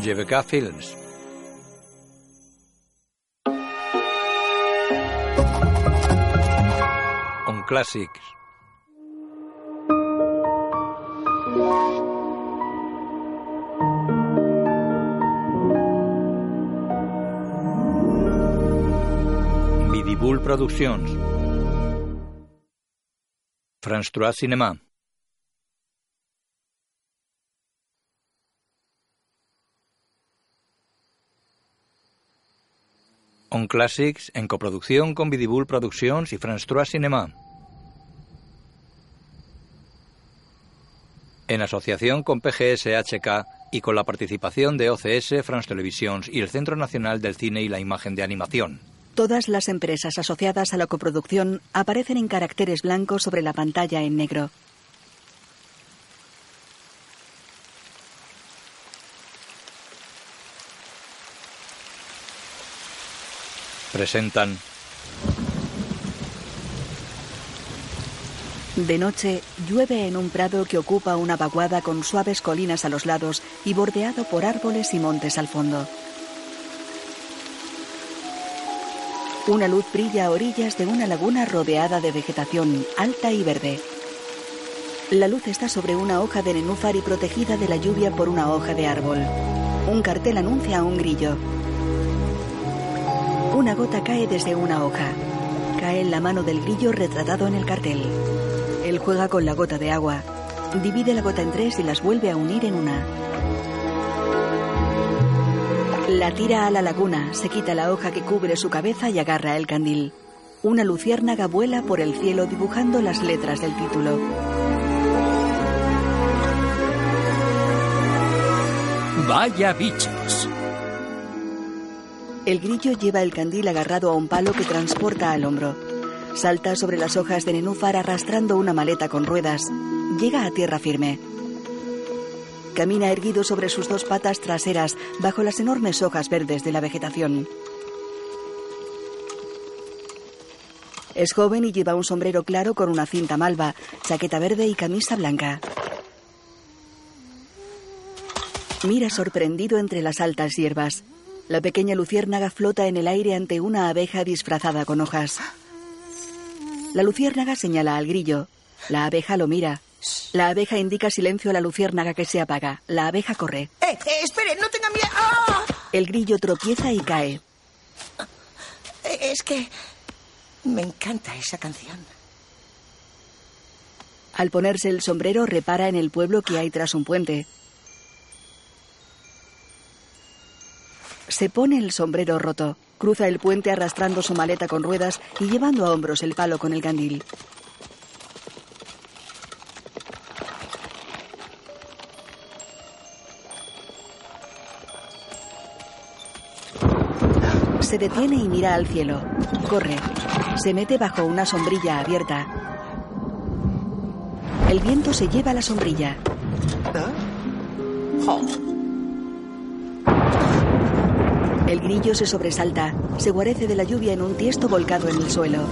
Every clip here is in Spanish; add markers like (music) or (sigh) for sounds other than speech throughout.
GVK Films. On Classics. Vidibul Produccions. France 3 Cinema. On Classics en coproducción con Vidibul Productions y France 3 Cinema. En asociación con PGSHK y con la participación de OCS, France Televisions y el Centro Nacional del Cine y la Imagen de Animación. Todas las empresas asociadas a la coproducción aparecen en caracteres blancos sobre la pantalla en negro. Presentan De noche, llueve en un prado que ocupa una vaguada con suaves colinas a los lados y bordeado por árboles y montes al fondo. Una luz brilla a orillas de una laguna rodeada de vegetación alta y verde. La luz está sobre una hoja de nenúfar y protegida de la lluvia por una hoja de árbol. Un cartel anuncia a un grillo. Una gota cae desde una hoja. Cae en la mano del grillo retratado en el cartel. Él juega con la gota de agua. Divide la gota en tres y las vuelve a unir en una. La tira a la laguna, se quita la hoja que cubre su cabeza y agarra el candil. Una luciérnaga vuela por el cielo dibujando las letras del título. Vaya bichos. El grillo lleva el candil agarrado a un palo que transporta al hombro. Salta sobre las hojas de nenúfar arrastrando una maleta con ruedas. Llega a tierra firme. Camina erguido sobre sus dos patas traseras bajo las enormes hojas verdes de la vegetación. Es joven y lleva un sombrero claro con una cinta malva, chaqueta verde y camisa blanca. Mira sorprendido entre las altas hierbas. La pequeña luciérnaga flota en el aire ante una abeja disfrazada con hojas. La luciérnaga señala al grillo. La abeja lo mira. La abeja indica silencio a la luciérnaga que se apaga. La abeja corre. ¡Eh, eh espere! ¡No tenga miedo! ¡Ah! El grillo tropieza y cae. Eh, Es que me encanta esa canción. Al ponerse el sombrero repara en el pueblo que hay tras un puente. Se pone el sombrero roto. Cruza el puente arrastrando su maleta con ruedas y llevando a hombros el palo con el candil. Se detiene y mira al cielo. Corre. Se mete bajo una sombrilla abierta. El viento se lleva la sombrilla. El grillo se sobresalta. Se guarece de la lluvia en un tiesto volcado en el suelo.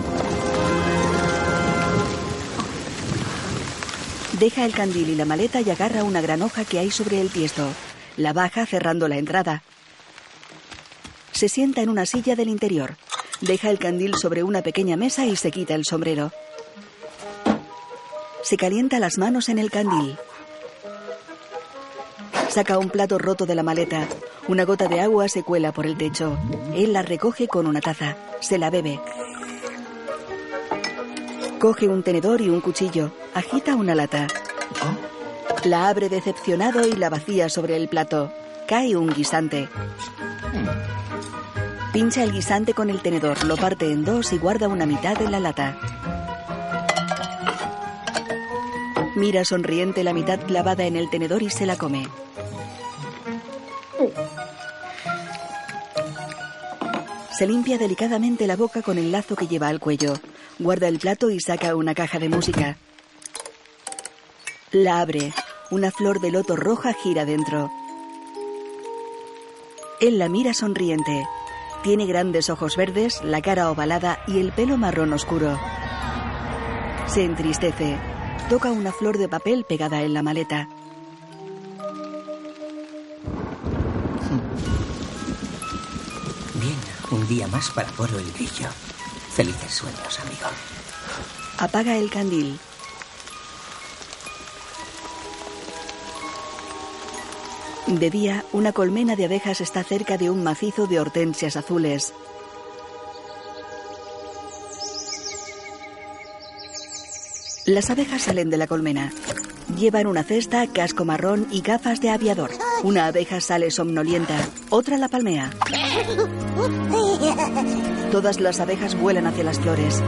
Deja el candil y la maleta y agarra una gran hoja que hay sobre el tiesto. La baja cerrando la entrada. Se sienta en una silla del interior. Deja el candil sobre una pequeña mesa y se quita el sombrero. Se calienta las manos en el candil. Saca un plato roto de la maleta. Una gota de agua se cuela por el techo. Él la recoge con una taza. Se la bebe. Coge un tenedor y un cuchillo. Agita una lata. La abre decepcionado y la vacía sobre el plato. Cae un guisante. Pincha el guisante con el tenedor, lo parte en dos y guarda una mitad en la lata. Mira sonriente la mitad clavada en el tenedor y se la come. Se limpia delicadamente la boca con el lazo que lleva al cuello. Guarda el plato y saca una caja de música. La abre. Una flor de loto roja gira dentro. Él la mira sonriente. Tiene grandes ojos verdes, la cara ovalada y el pelo marrón oscuro. Se entristece. Toca una flor de papel pegada en la maleta. Un día más para Poro el Grillo. Felices sueños, amigo. Apaga el candil. De día, una colmena de abejas está cerca de un macizo de hortensias azules. Las abejas salen de la colmena. Llevan una cesta, casco marrón y gafas de aviador. Una abeja sale somnolienta, otra la palmea. (laughs) Todas las abejas vuelan hacia las flores.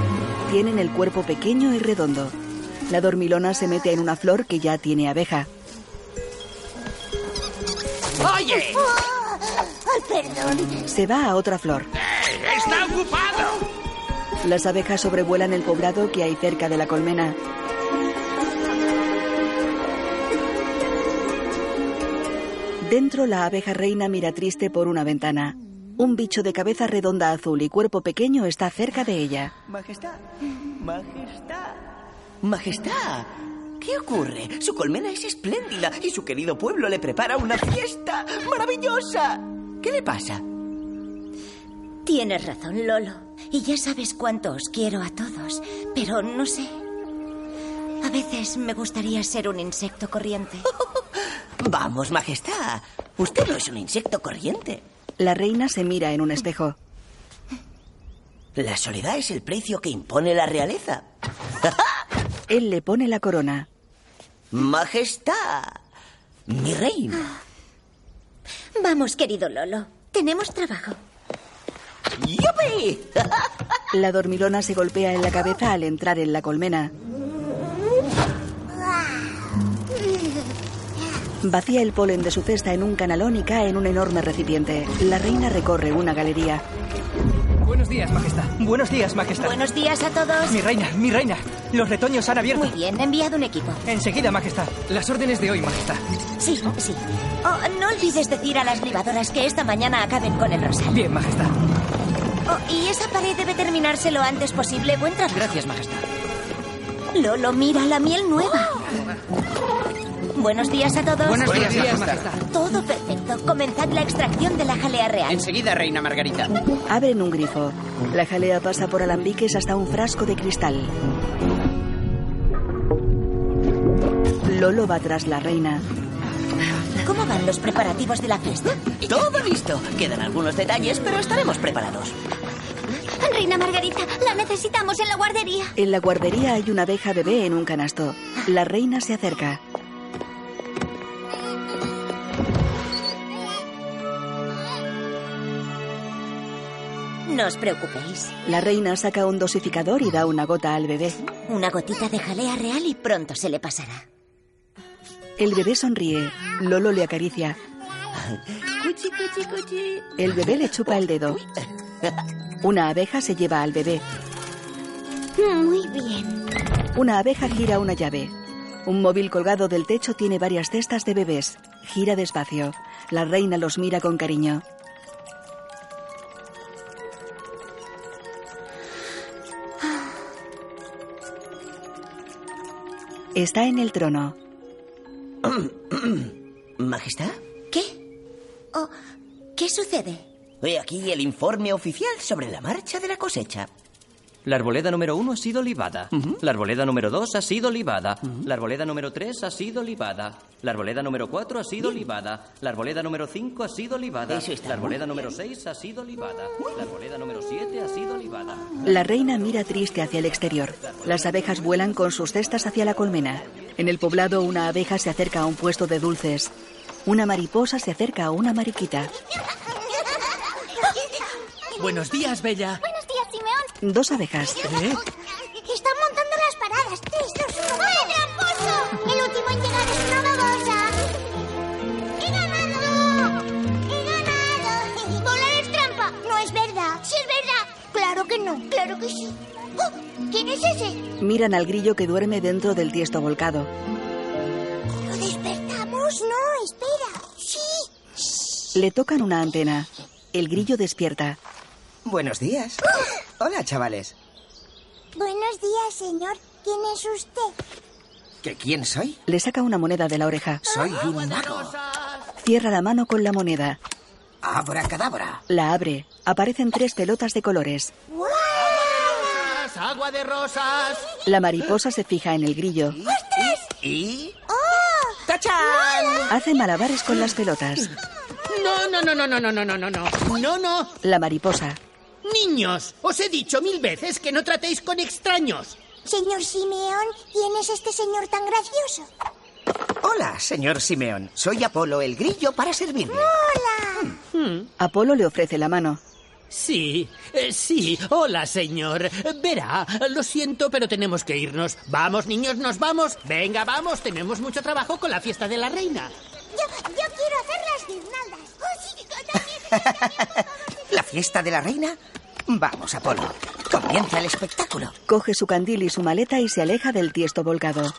Tienen el cuerpo pequeño y redondo. La dormilona se mete en una flor que ya tiene abeja. ¡Oye! ¡Ay, perdón! Se va a otra flor. ¡Está ocupado! Las abejas sobrevuelan el poblado que hay cerca de la colmena. Dentro, la abeja reina mira triste por una ventana. Un bicho de cabeza redonda azul y cuerpo pequeño está cerca de ella. Majestad, majestad, majestad. ¿Qué ocurre? Su colmena es espléndida y su querido pueblo le prepara una fiesta maravillosa. ¿Qué le pasa? Tienes razón, Lolo. Y ya sabes cuánto os quiero a todos. Pero no sé. A veces me gustaría ser un insecto corriente. (laughs) Vamos, majestad. Usted no es un insecto corriente. La reina se mira en un espejo. La soledad es el precio que impone la realeza. (laughs) Él le pone la corona. Majestad, mi reina. Vamos, querido Lolo. Tenemos trabajo. ¡Yupi! (laughs) La dormilona se golpea en la cabeza al entrar en la colmena. Vacía el polen de su cesta en un canalón y cae en un enorme recipiente. La reina recorre una galería. Buenos días, Majestad. Buenos días, Majestad. Buenos días a todos. Mi reina, mi reina. Los retoños han abierto. Muy bien, he enviado un equipo. Enseguida, Majestad. Las órdenes de hoy, Majestad. Sí, sí. Oh, no olvides decir a las libadoras que esta mañana acaben con el rosal. Bien, Majestad. Oh, y esa pared debe terminarse lo antes posible. Buen trabajo. Gracias, Majestad. Lolo, mira la miel nueva. Buenos días a todos. Buenos días, días, Majestad. Todo perfecto. Comenzad la extracción de la jalea real. Enseguida, reina Margarita. Abren un grifo. La jalea pasa por alambiques hasta un frasco de cristal. Lolo va tras la reina. ¿Cómo van los preparativos de la fiesta? Todo listo. Quedan algunos detalles, pero estaremos preparados. Reina Margarita, la necesitamos en la guardería. En la guardería hay una abeja bebé en un canasto. La reina se acerca. No os preocupéis. La reina saca un dosificador y da una gota al bebé. Una gotita de jalea real y pronto se le pasará. El bebé sonríe. Lolo le acaricia. Cuchi, cuchi, cuchi. El bebé le chupa el dedo. Una abeja se lleva al bebé. Muy bien. Una abeja gira una llave. Un móvil colgado del techo tiene varias cestas de bebés. Gira despacio. La reina los mira con cariño. Está en el trono. (clears throat) Majestad, ¿Qué? Oh, ¿Qué sucede? he aquí el informe oficial sobre la marcha de la cosecha. La arboleda número uno ha sido libada. La arboleda número dos ha sido libada. La arboleda número tres ha sido libada. La arboleda número cuatro ha sido libada. La arboleda número cinco ha sido libada. Eso está La muy arboleda número seis ha sido libada. La arboleda número siete ha sido libada. La reina mira triste hacia el exterior. Las abejas vuelan con sus cestas hacia la colmena. En el poblado una abeja se acerca a un puesto de dulces. Una mariposa se acerca a una mariquita. Buenos días, Bella. Buenos días, Simeón. Dos abejas. ¿Eh? Están montando las paradas. Esto es un ¡Ay, tramposo! El último en llegar es una babosa. ¡He ganado! ¡He ganado! ¡Volar es trampa! No es verdad. ¡Sí es verdad! Claro que no. Claro que sí. Oh, ¿Quién es ese? Miran al grillo que duerme dentro del tiesto volcado. ¿Lo despertamos? No, espera. Sí. Le tocan una antena. El grillo despierta. Buenos días. (gasps) Hola, chavales. Buenos días, señor. ¿Quién es usted? ¿Que quién soy? Le saca una moneda de la oreja. Soy un mago. Cierra la mano con la moneda. Abracadabra. La abre. Aparecen tres pelotas de colores. ¡Agua de rosas! La mariposa se fija en el grillo. ¿Y? ¡Tachán! Hace malabares con las pelotas. No, no, no, no, no, no, no, no, no, no. No, no. La mariposa. Niños, os he dicho mil veces que no tratéis con extraños. Señor Simeón, ¿quién es este señor tan gracioso? Hola, señor Simeón. Soy Apolo el Grillo para servirle. ¡Hola! Apolo le ofrece la mano. Sí, eh, sí. Hola, señor. Verá, lo siento, pero tenemos que irnos. Vamos, niños, nos vamos. Venga, vamos. Tenemos mucho trabajo con la fiesta de la reina. Yo, yo quiero hacer las guirnaldas. ¡Oh, sí! yo también. (laughs) ¿La fiesta de la reina? Vamos, Apolo. Comienza el espectáculo. Coge su candil y su maleta y se aleja del tiesto volcado.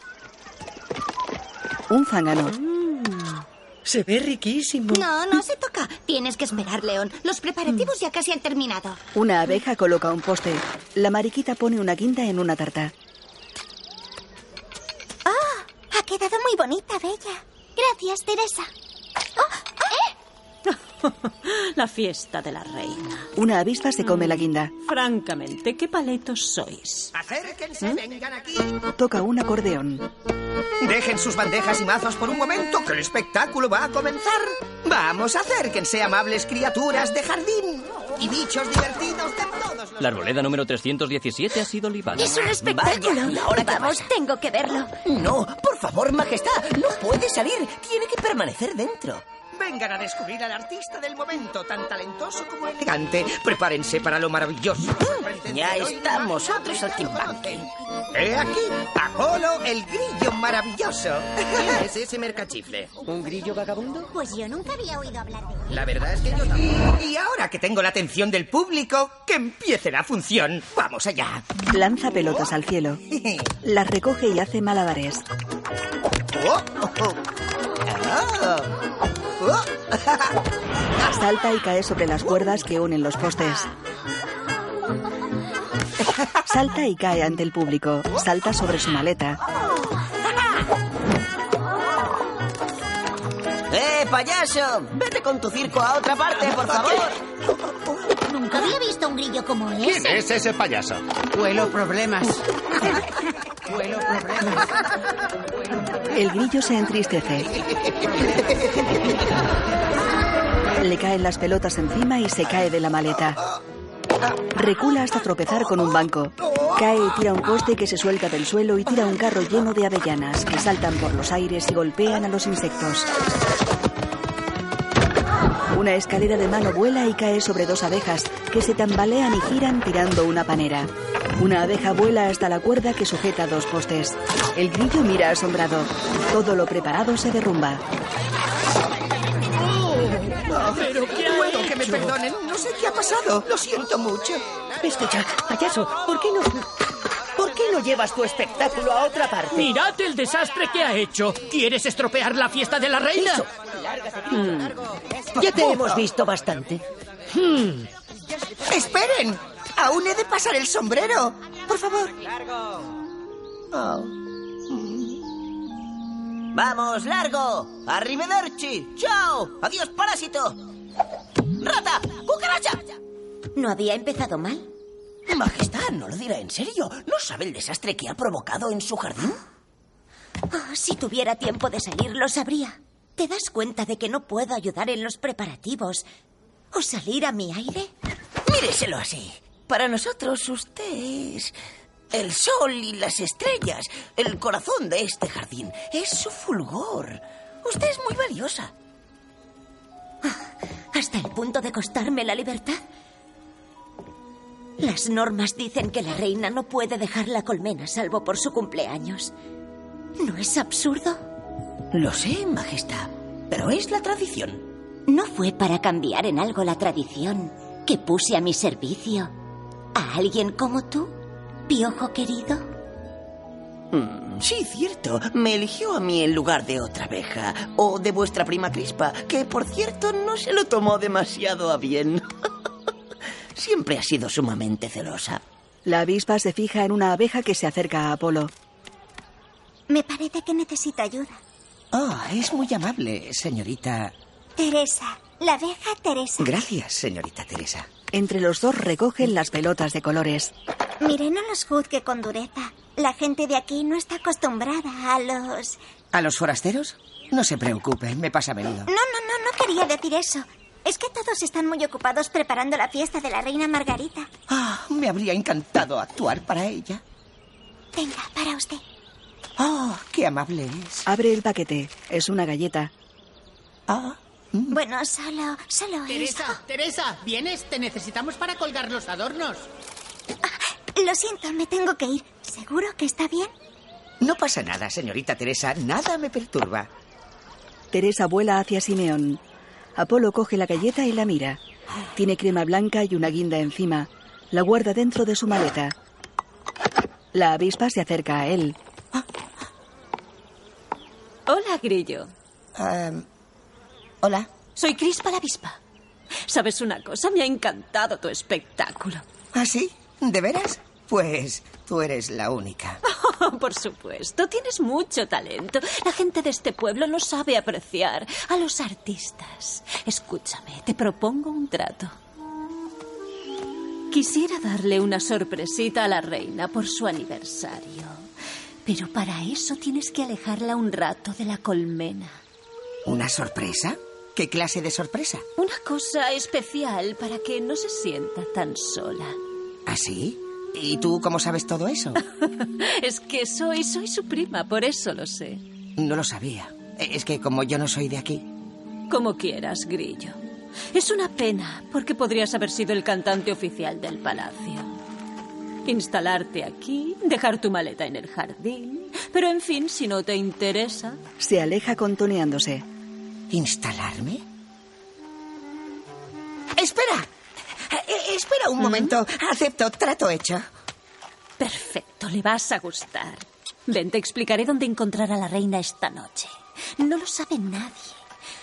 Un zángano. Se ve riquísimo. No, no se toca. Tienes que esperar, León. Los preparativos ya casi han terminado. Una abeja coloca un poste. La mariquita pone una guinda en una tarta. Ha quedado muy bonita, Bella. Gracias, Teresa. (laughs) La fiesta de la reina. Una avispa se come la guinda. Francamente, ¿qué paletos sois? Acérquense, vengan aquí. Toca un acordeón. Dejen sus bandejas y mazos por un momento, que el espectáculo va a comenzar. Vamos, acérquense, amables criaturas de jardín y bichos divertidos de todos los... La arboleda número 317 ha sido libada. Es un espectáculo. Vaya, ¿y ahora Vamos, pasa? tengo que verlo. No, por favor, majestad. No puede salir. Tiene que permanecer dentro. Vengan a descubrir al artista del momento, tan talentoso como elegante. Prepárense para lo maravilloso. Ya estamos, otro saltimbanqui. He aquí, Apolo, el grillo maravilloso. ¿Quién es ese mercachifle? ¿Un grillo vagabundo? Pues yo nunca había oído hablar de él. La verdad es que yo tampoco. Y ahora que tengo la atención del público, que empiece la función. Vamos allá. Lanza pelotas al cielo. (laughs) Las recoge y hace malabares. Ah. Salta y cae sobre las cuerdas que unen los postes. Salta y cae ante el público. Salta sobre su maleta. ¡Eh, payaso! Vete con tu circo a otra parte, por favor. Nunca había visto un grillo como ese. ¿Quién es ese payaso? Huelo problemas. Huelo problemas. El grillo se entristece. Le caen las pelotas encima y se cae de la maleta. Recula hasta tropezar con un banco. Cae y tira un poste que se suelta del suelo y tira un carro lleno de avellanas que saltan por los aires y golpean a los insectos. Una escalera de mano vuela y cae sobre dos abejas que se tambalean y giran tirando una panera. Una abeja vuela hasta la cuerda que sujeta dos postes. El grillo mira asombrado. Todo lo preparado se derrumba. ¿Pero qué ha Puedo que me perdonen, no sé qué ha pasado. Lo siento mucho. Escucha, payaso, ¿por qué no... ¿Por qué no llevas tu espectáculo a otra parte? Mirad el desastre que ha hecho. ¿Quieres estropear la fiesta de la reina? Ya te hemos visto bastante. ¡Esperen! Aún he de pasar el sombrero. Por favor. Oh. ¡Vamos, largo! ¡Arrivederci! ¡Chao! ¡Adiós, parásito! ¡Rata! ¡Cucaracha! ¿No había empezado mal? Majestad, no lo dirá en serio. ¿No sabe el desastre que ha provocado en su jardín? Oh, si tuviera tiempo de salir, lo sabría. ¿Te das cuenta de que no puedo ayudar en los preparativos? ¿O salir a mi aire? Míreselo así. Para nosotros usted es el sol y las estrellas, el corazón de este jardín. Es su fulgor. Usted es muy valiosa. ¿Hasta el punto de costarme la libertad? Las normas dicen que la reina no puede dejar la colmena salvo por su cumpleaños. ¿No es absurdo? Lo sé, Majestad, pero es la tradición. No fue para cambiar en algo la tradición que puse a mi servicio a alguien como tú, piojo querido. Mm, sí, cierto. Me eligió a mí en lugar de otra abeja. O de vuestra prima Crispa, que por cierto no se lo tomó demasiado a bien. (laughs) Siempre ha sido sumamente celosa. La avispa se fija en una abeja que se acerca a Apolo. Me parece que necesita ayuda. Oh, es muy amable, señorita. Teresa, La abeja Teresa. Gracias, señorita Teresa. Entre los dos recogen las pelotas de colores. Mire, no los juzgue con dureza. La gente de aquí no está acostumbrada a los... ¿A los forasteros? No se preocupe, me pasa a menudo. No, no, no, no quería decir eso. Es que todos están muy ocupados preparando la fiesta de la reina Margarita. Ah, me habría encantado actuar para ella. Venga, para usted. Oh, qué amable es. Abre el paquete. Es una galleta. Ah. Bueno, solo, solo Teresa, esto. Teresa, ¿vienes? Te necesitamos para colgar los adornos. Lo siento, me tengo que ir. ¿Seguro que está bien? No pasa nada, señorita Teresa. Nada me perturba. Teresa vuela hacia Simeón. Apolo coge la galleta y la mira. Tiene crema blanca y una guinda encima. La guarda dentro de su maleta. La avispa se acerca a él. Hola, Grillo. Em, hola. Soy Crispa la avispa. ¿Sabes una cosa? Me ha encantado tu espectáculo. ¿Ah, sí? ¿De veras? Pues tú eres la única. (laughs) Por supuesto, tienes mucho talento. La gente de este pueblo no sabe apreciar a los artistas. Escúchame, te propongo un trato. Quisiera darle una sorpresita a la reina por su aniversario. Pero para eso tienes que alejarla un rato de la colmena. ¿Una sorpresa? ¿Qué clase de sorpresa? Una cosa especial para que no se sienta tan sola. ¿Ah, sí? ¿Y tú cómo sabes todo eso? (laughs) Es que soy, soy su prima, por eso lo sé. No lo sabía. Es que como yo no soy de aquí. Como quieras, Grillo. Es una pena, porque podrías haber sido el cantante oficial del palacio. Instalarte aquí, dejar tu maleta en el jardín. Pero en fin, si no te interesa. Se aleja contoneándose. ¿Instalarme? ¡Espera! Eh, espera un momento. Acepto, trato hecho. Perfecto, le vas a gustar. Ven, te explicaré dónde encontrar a la reina esta noche. No lo sabe nadie,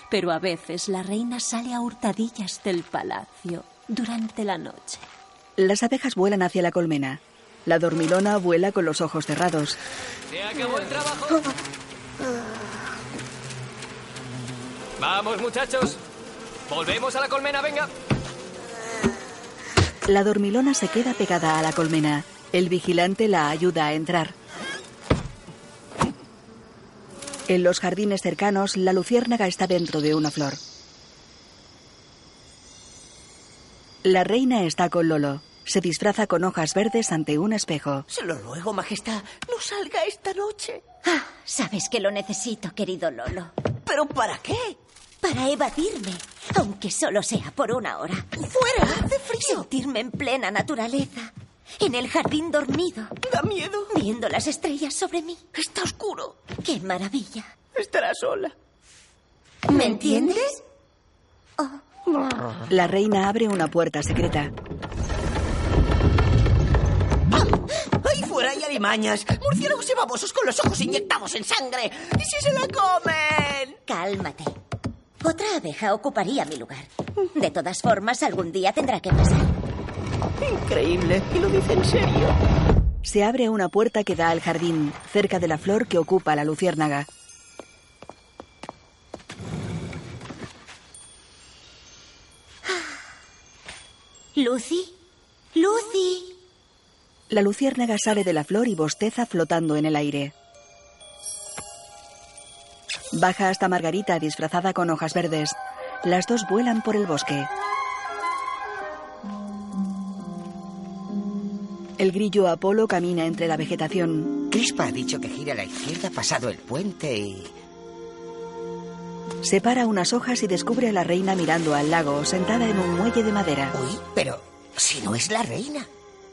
pero a veces la reina sale a hurtadillas del palacio durante la noche. Las abejas vuelan hacia la colmena. La dormilona vuela con los ojos cerrados. Se acabó el trabajo. Vamos, muchachos. Volvemos a la colmena, venga. La dormilona se queda pegada a la colmena. El vigilante la ayuda a entrar. En los jardines cercanos, la luciérnaga está dentro de una flor. La reina está con Lolo. Se disfraza con hojas verdes ante un espejo. Se lo ruego, Majestad, no salga esta noche. Ah, sabes que lo necesito, querido Lolo. ¿Pero para qué? Para evadirme, aunque solo sea por una hora. ¡Fuera! ¡Hace frío! Sentirme en plena naturaleza. En el jardín dormido. Da miedo. Viendo las estrellas sobre mí. Está oscuro. ¡Qué maravilla! Estará sola. ¿Me entiendes? La reina abre una puerta secreta. Alimañas! ¡Murciélagos y babosos con los ojos inyectados en sangre! ¿Y si se la comen? Cálmate. Otra abeja ocuparía mi lugar. De todas formas, algún día tendrá que pasar. Increíble. ¿Y lo dice en serio? Se abre una puerta que da al jardín, cerca de la flor que ocupa la luciérnaga. Lucy. Lucy. La luciérnaga sale de la flor y bosteza flotando en el aire. Baja hasta Margarita disfrazada con hojas verdes. Las dos vuelan por el bosque. El grillo Apolo camina entre la vegetación. Crispa ha dicho que gira a la izquierda pasado el puente y... Separa unas hojas y descubre a la reina mirando al lago, sentada en un muelle de madera. Uy, pero si no es la reina,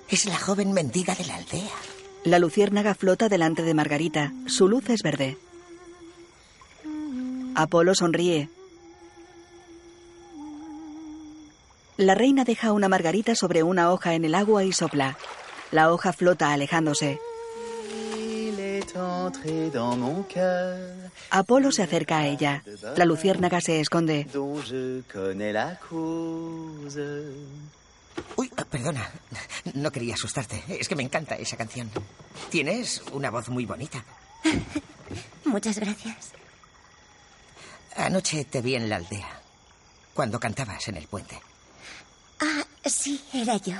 es la joven mendiga de la aldea. La luciérnaga flota delante de Margarita. Su luz es verde. Apolo sonríe. La reina deja una margarita sobre una hoja en el agua y sopla. La hoja flota alejándose. Apolo se acerca a ella. La luciérnaga se esconde. Uy, perdona. No quería asustarte. Es que me encanta esa canción. Tienes una voz muy bonita. (laughs) Muchas gracias. Anoche te vi en la aldea. cuando cantabas en el puente. Ah, sí, era yo.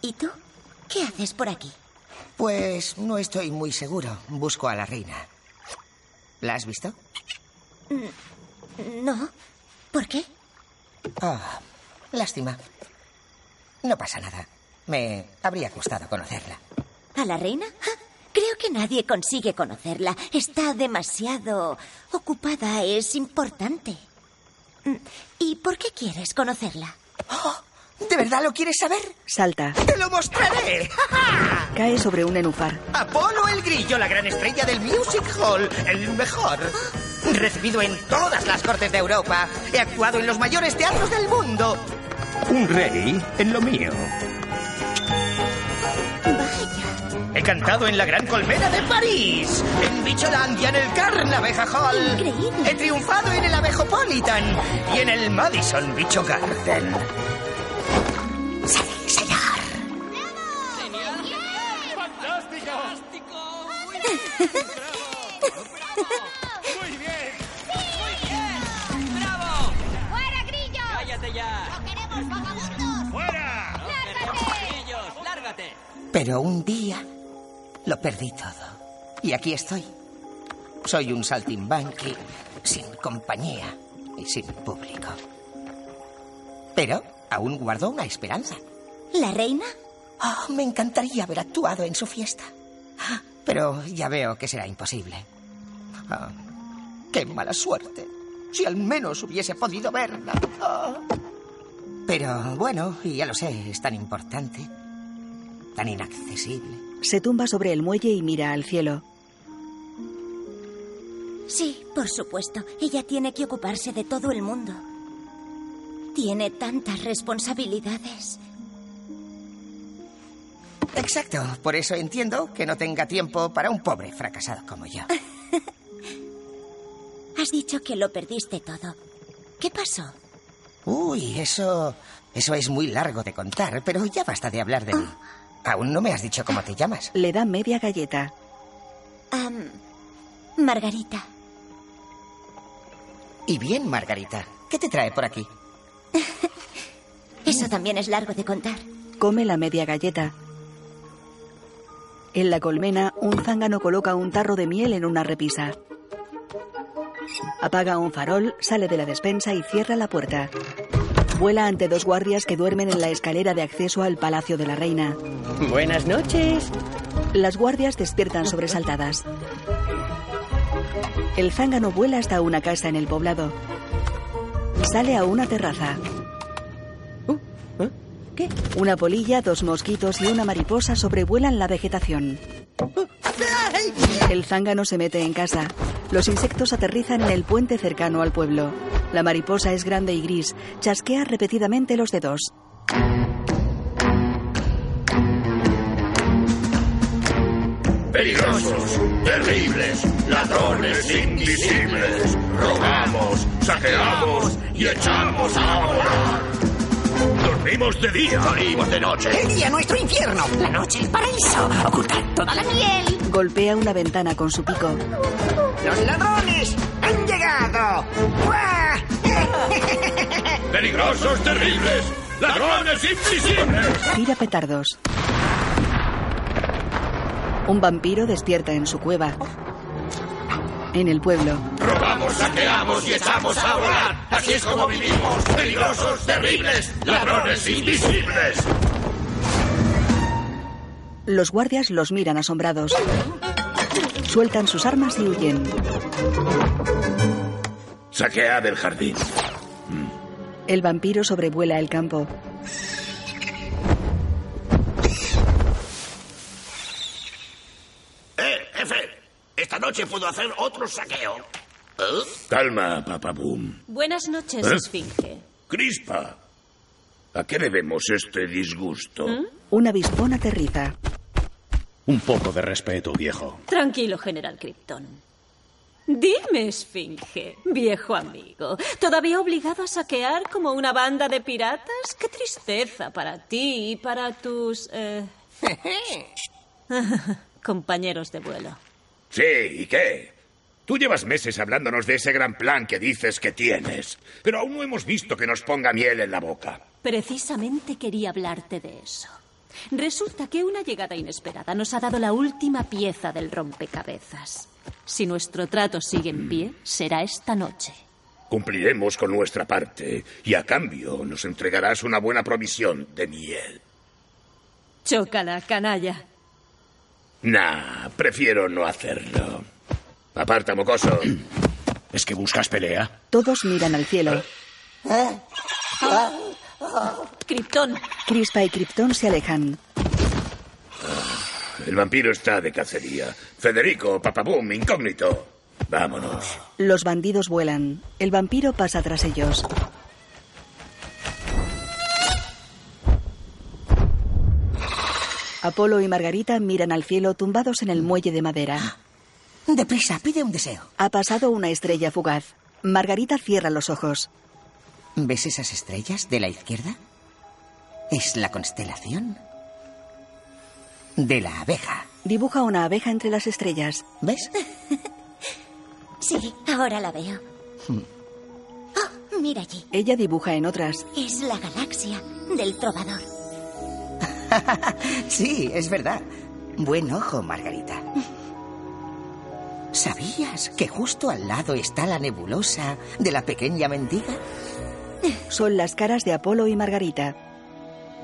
¿Y tú? ¿Qué haces por aquí? Pues no estoy muy seguro. Busco a la reina. ¿La has visto? Mm, No. ¿Por qué? Ah, lástima. No pasa nada. Me habría gustado conocerla. ¿A la reina? Ah, Creo que nadie consigue conocerla. Está demasiado ocupada. Es importante. Mm, ¿Y por qué quieres conocerla? ¿De verdad lo quieres saber? Salta. ¡Te lo mostraré! Cae sobre un nenúfar. Apolo el Grillo, la gran estrella del Music Hall, el mejor. Recibido en todas las cortes de Europa. He actuado en los mayores teatros del mundo. Un rey en lo mío. He cantado en la Gran Colmena de París, en Bicholandia, en el Carnaveja Hall. Increíble. He triunfado en el Abejopolitan y en el Madison Bicho Garden. ¡Fuera, grillo! ¡Cállate ya! ¡No queremos vagabundos! ¡Fuera! ¡Lárgate! ¡Grillos, lárgate! Pero un día lo perdí todo. Y aquí estoy. Soy un saltimbanqui sin compañía y sin público. Pero aún guardo una esperanza. ¿La reina? Oh, me encantaría haber actuado en su fiesta. Pero ya veo que será imposible. Ah, ¡Qué mala suerte! Si al menos hubiese podido verla. Ah. Pero bueno, y ya lo sé, es tan importante, tan inaccesible. Se tumba sobre el muelle y mira al cielo. Sí, por supuesto. Ella tiene que ocuparse de todo el mundo. Tiene tantas responsabilidades. Exacto, por eso entiendo que no tenga tiempo para un pobre fracasado como yo. (laughs) Has dicho que lo perdiste todo. ¿Qué pasó? Uy, eso. Eso es muy largo de contar, pero ya basta de hablar de mí. Aún no me has dicho cómo te llamas. Le da media galleta. Am, Margarita. Y bien, Margarita, ¿qué te trae por aquí? (laughs) Eso también es largo de contar. Come la media galleta. En la colmena, un zángano coloca un tarro de miel en una repisa. Apaga un farol, sale de la despensa y cierra la puerta. Vuela ante dos guardias que duermen en la escalera de acceso al palacio de la reina. Buenas noches. Las guardias despiertan sobresaltadas. El zángano vuela hasta una casa en el poblado. Sale a una terraza. Una polilla, dos mosquitos y una mariposa sobrevuelan la vegetación. El zángano se mete en casa. Los insectos aterrizan en el puente cercano al pueblo. La mariposa es grande y gris. Chasquea repetidamente los dedos. Peligrosos, terribles, ladrones invisibles. Robamos, saqueamos y echamos a volar. Dormimos de día, morimos de noche. El día nuestro infierno, la noche el paraíso, ocultar toda la miel. Golpea una ventana con su pico. ¡Los ladrones han llegado! ¡Guau! (laughs) Peligrosos, terribles, ladrones invisibles. Tira petardos. Un vampiro despierta en su cueva. En el pueblo, Robamos, saqueamos y echamos a volar. Así es como vivimos. Peligrosos, terribles, ladrones invisibles. los guardias los miran asombrados. Sueltan sus armas y huyen. Saquead el jardín. El vampiro sobrevuela el campo. Eh, jefe. Esta noche puedo hacer otro saqueo. ¿Eh? Calma, papaboom. Buenas noches, ¿Eh? Esfinge. Crispa. ¿A qué debemos este disgusto? Un avispón aterriza. Un poco de respeto, viejo. Tranquilo, General Krypton. Dime, Esfinge, viejo amigo, ¿todavía obligado a saquear como una banda de piratas? Qué tristeza para ti y para tus... eh, (laughs) (laughs) compañeros de vuelo. Sí, ¿y qué? Tú llevas meses hablándonos de ese gran plan que dices que tienes, pero aún no hemos visto que nos ponga miel en la boca. Precisamente quería hablarte de eso. Resulta que una llegada inesperada nos ha dado la última pieza del rompecabezas. Si nuestro trato sigue en pie, será esta noche. Cumpliremos con nuestra parte y a cambio nos entregarás una buena provisión de miel. Chócala, canalla. Nah, prefiero no hacerlo. Aparta, mocoso. (clears throat) ¿Es que buscas pelea? Todos miran al cielo. Krypton. Crispa y Krypton se alejan. El vampiro está de cacería. Federico, papabum, incógnito. Vámonos. Los bandidos vuelan. El vampiro pasa tras ellos. Apolo y Margarita miran al cielo tumbados en el muelle de madera. Deprisa, pide un deseo. Ha pasado una estrella fugaz. Margarita cierra los ojos. ¿Ves esas estrellas de la izquierda? Es la constelación de la abeja. Dibuja una abeja entre las estrellas. ¿Ves? (laughs) Sí, ahora la veo. Oh, mira allí. Ella dibuja en otras. Es la galaxia del trovador. (laughs) sí, es verdad. Buen ojo, Margarita. (laughs) ¿Sabías que justo al lado está la nebulosa de la pequeña mendiga? Son las caras de Apolo y Margarita.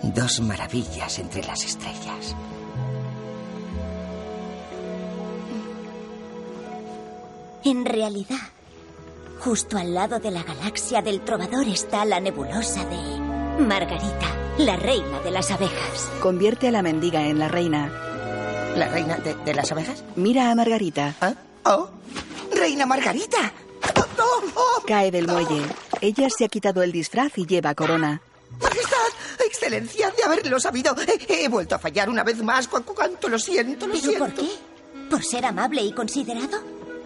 Dos maravillas entre las estrellas. En realidad, justo al lado de la galaxia del trovador está la nebulosa de Margarita, la reina de las abejas. Convierte a la mendiga en la reina. ¿La reina de, de las abejas? Mira a Margarita. ¿Ah? ¡Oh! ¡Reina Margarita! Cae del muelle. Ella se ha quitado el disfraz y lleva corona. ¡Majestad! ¡Excelencia! De haberlo sabido. He, he vuelto a fallar una vez más. Cu- ¿Cuánto lo siento? Lo ¿Pero siento. por qué? ¿Por ser amable y considerado?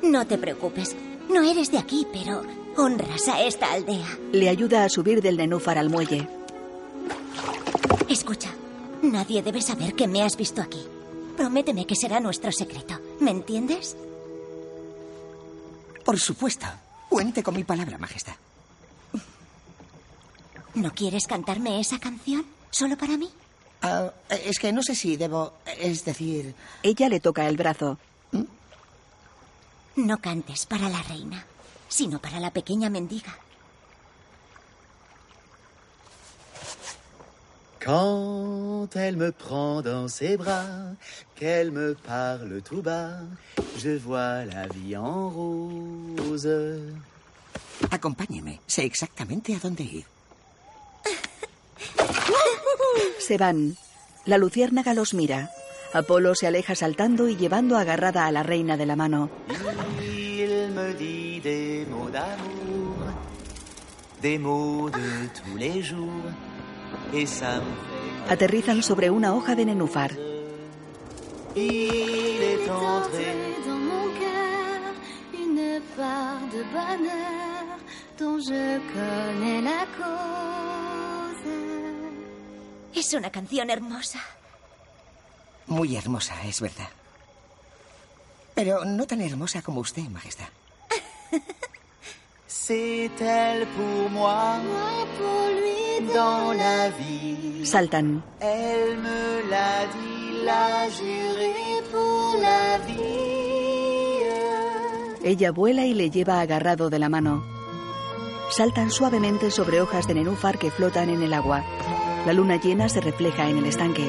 No te preocupes. No eres de aquí, pero honras a esta aldea. Le ayuda a subir del nenúfar al muelle. Escucha, nadie debe saber que me has visto aquí. Prométeme que será nuestro secreto. ¿Me entiendes? Por supuesto. Cuente con mi palabra, Majestad. ¿No quieres cantarme esa canción? ¿Solo para mí? Ah, es que no sé si debo. Es decir. Ella le toca el brazo. No cantes para la reina, sino para la pequeña mendiga. Quand elle me prend dans ses bras, qu'elle me parle tout bas, je vois la vie en rose. Acompáñeme. Sé exactamente a dónde ir. (laughs) Se van. La luciérnaga los mira. Apolo se aleja saltando y llevando agarrada a la reina de la mano. Il me dit des mots d'amour, des mots de tous les jours, Aterrizan sobre una hoja de nenúfar. Es una canción hermosa. Muy hermosa, es verdad. Pero no tan hermosa como usted, Majestad. (laughs) C'est elle pour moi, pour lui dans la vie. Saltan. Elle me l'a dit, l'a juré pour la vie. Ella vuela y le lleva agarrado de la mano. Saltan suavemente sobre hojas de nenúfar que flotan en el agua. La luna llena se refleja en el estanque.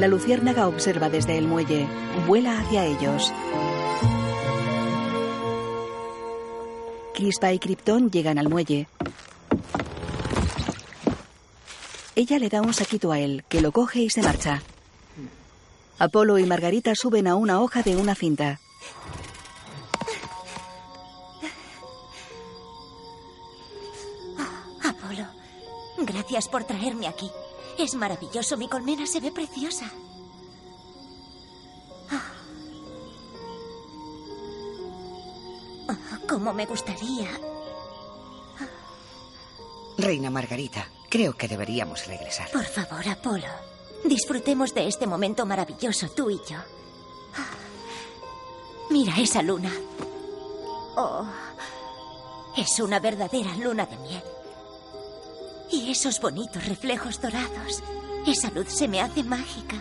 La luciérnaga observa desde el muelle. Vuela hacia ellos. Crispa y Krypton llegan al muelle. Ella le da un saquito a él, que lo coge y se marcha. Apolo y Margarita suben a una hoja de una cinta. Apolo, gracias por traerme aquí. Es maravilloso, mi colmena se ve preciosa. Ah, Cómo me gustaría. Reina Margarita, creo que deberíamos regresar. Por favor, Apolo. Disfrutemos de este momento maravilloso, tú y yo. Ah, Mira esa luna. Oh, es una verdadera luna de miel. Y esos bonitos reflejos dorados. Esa luz se me hace mágica.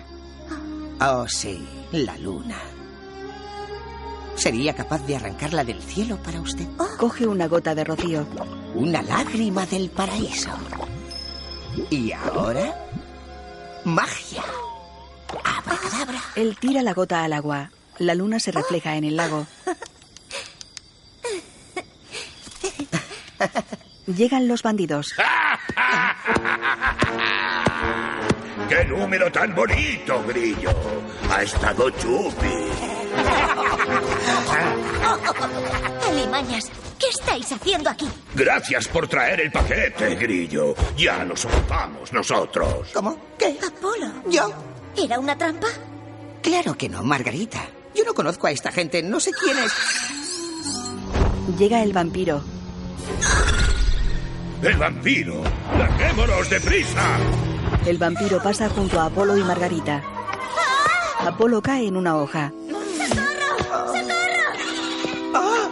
Oh, sí, la luna. ¿Sería capaz de arrancarla del cielo para usted? Coge una gota de rocío. Una lágrima del paraíso. Y ahora, magia. Abracadabra. Él tira la gota al agua. La luna se refleja en el lago. (laughs) Llegan los bandidos. ¡Qué número tan bonito, Grillo! Ha estado chupi. Alimañas, ¿qué estáis haciendo aquí? Gracias por traer el paquete, Grillo. Ya nos ocupamos nosotros. ¿Cómo? ¿Qué? Apolo. ¿Yo? ¿Era una trampa? Claro que no, Margarita. Yo no conozco a esta gente, no sé quién es. Llega el vampiro. ¡El vampiro! ¡Larguémonos deprisa! El vampiro pasa junto a Apolo y Margarita. Apolo cae en una hoja.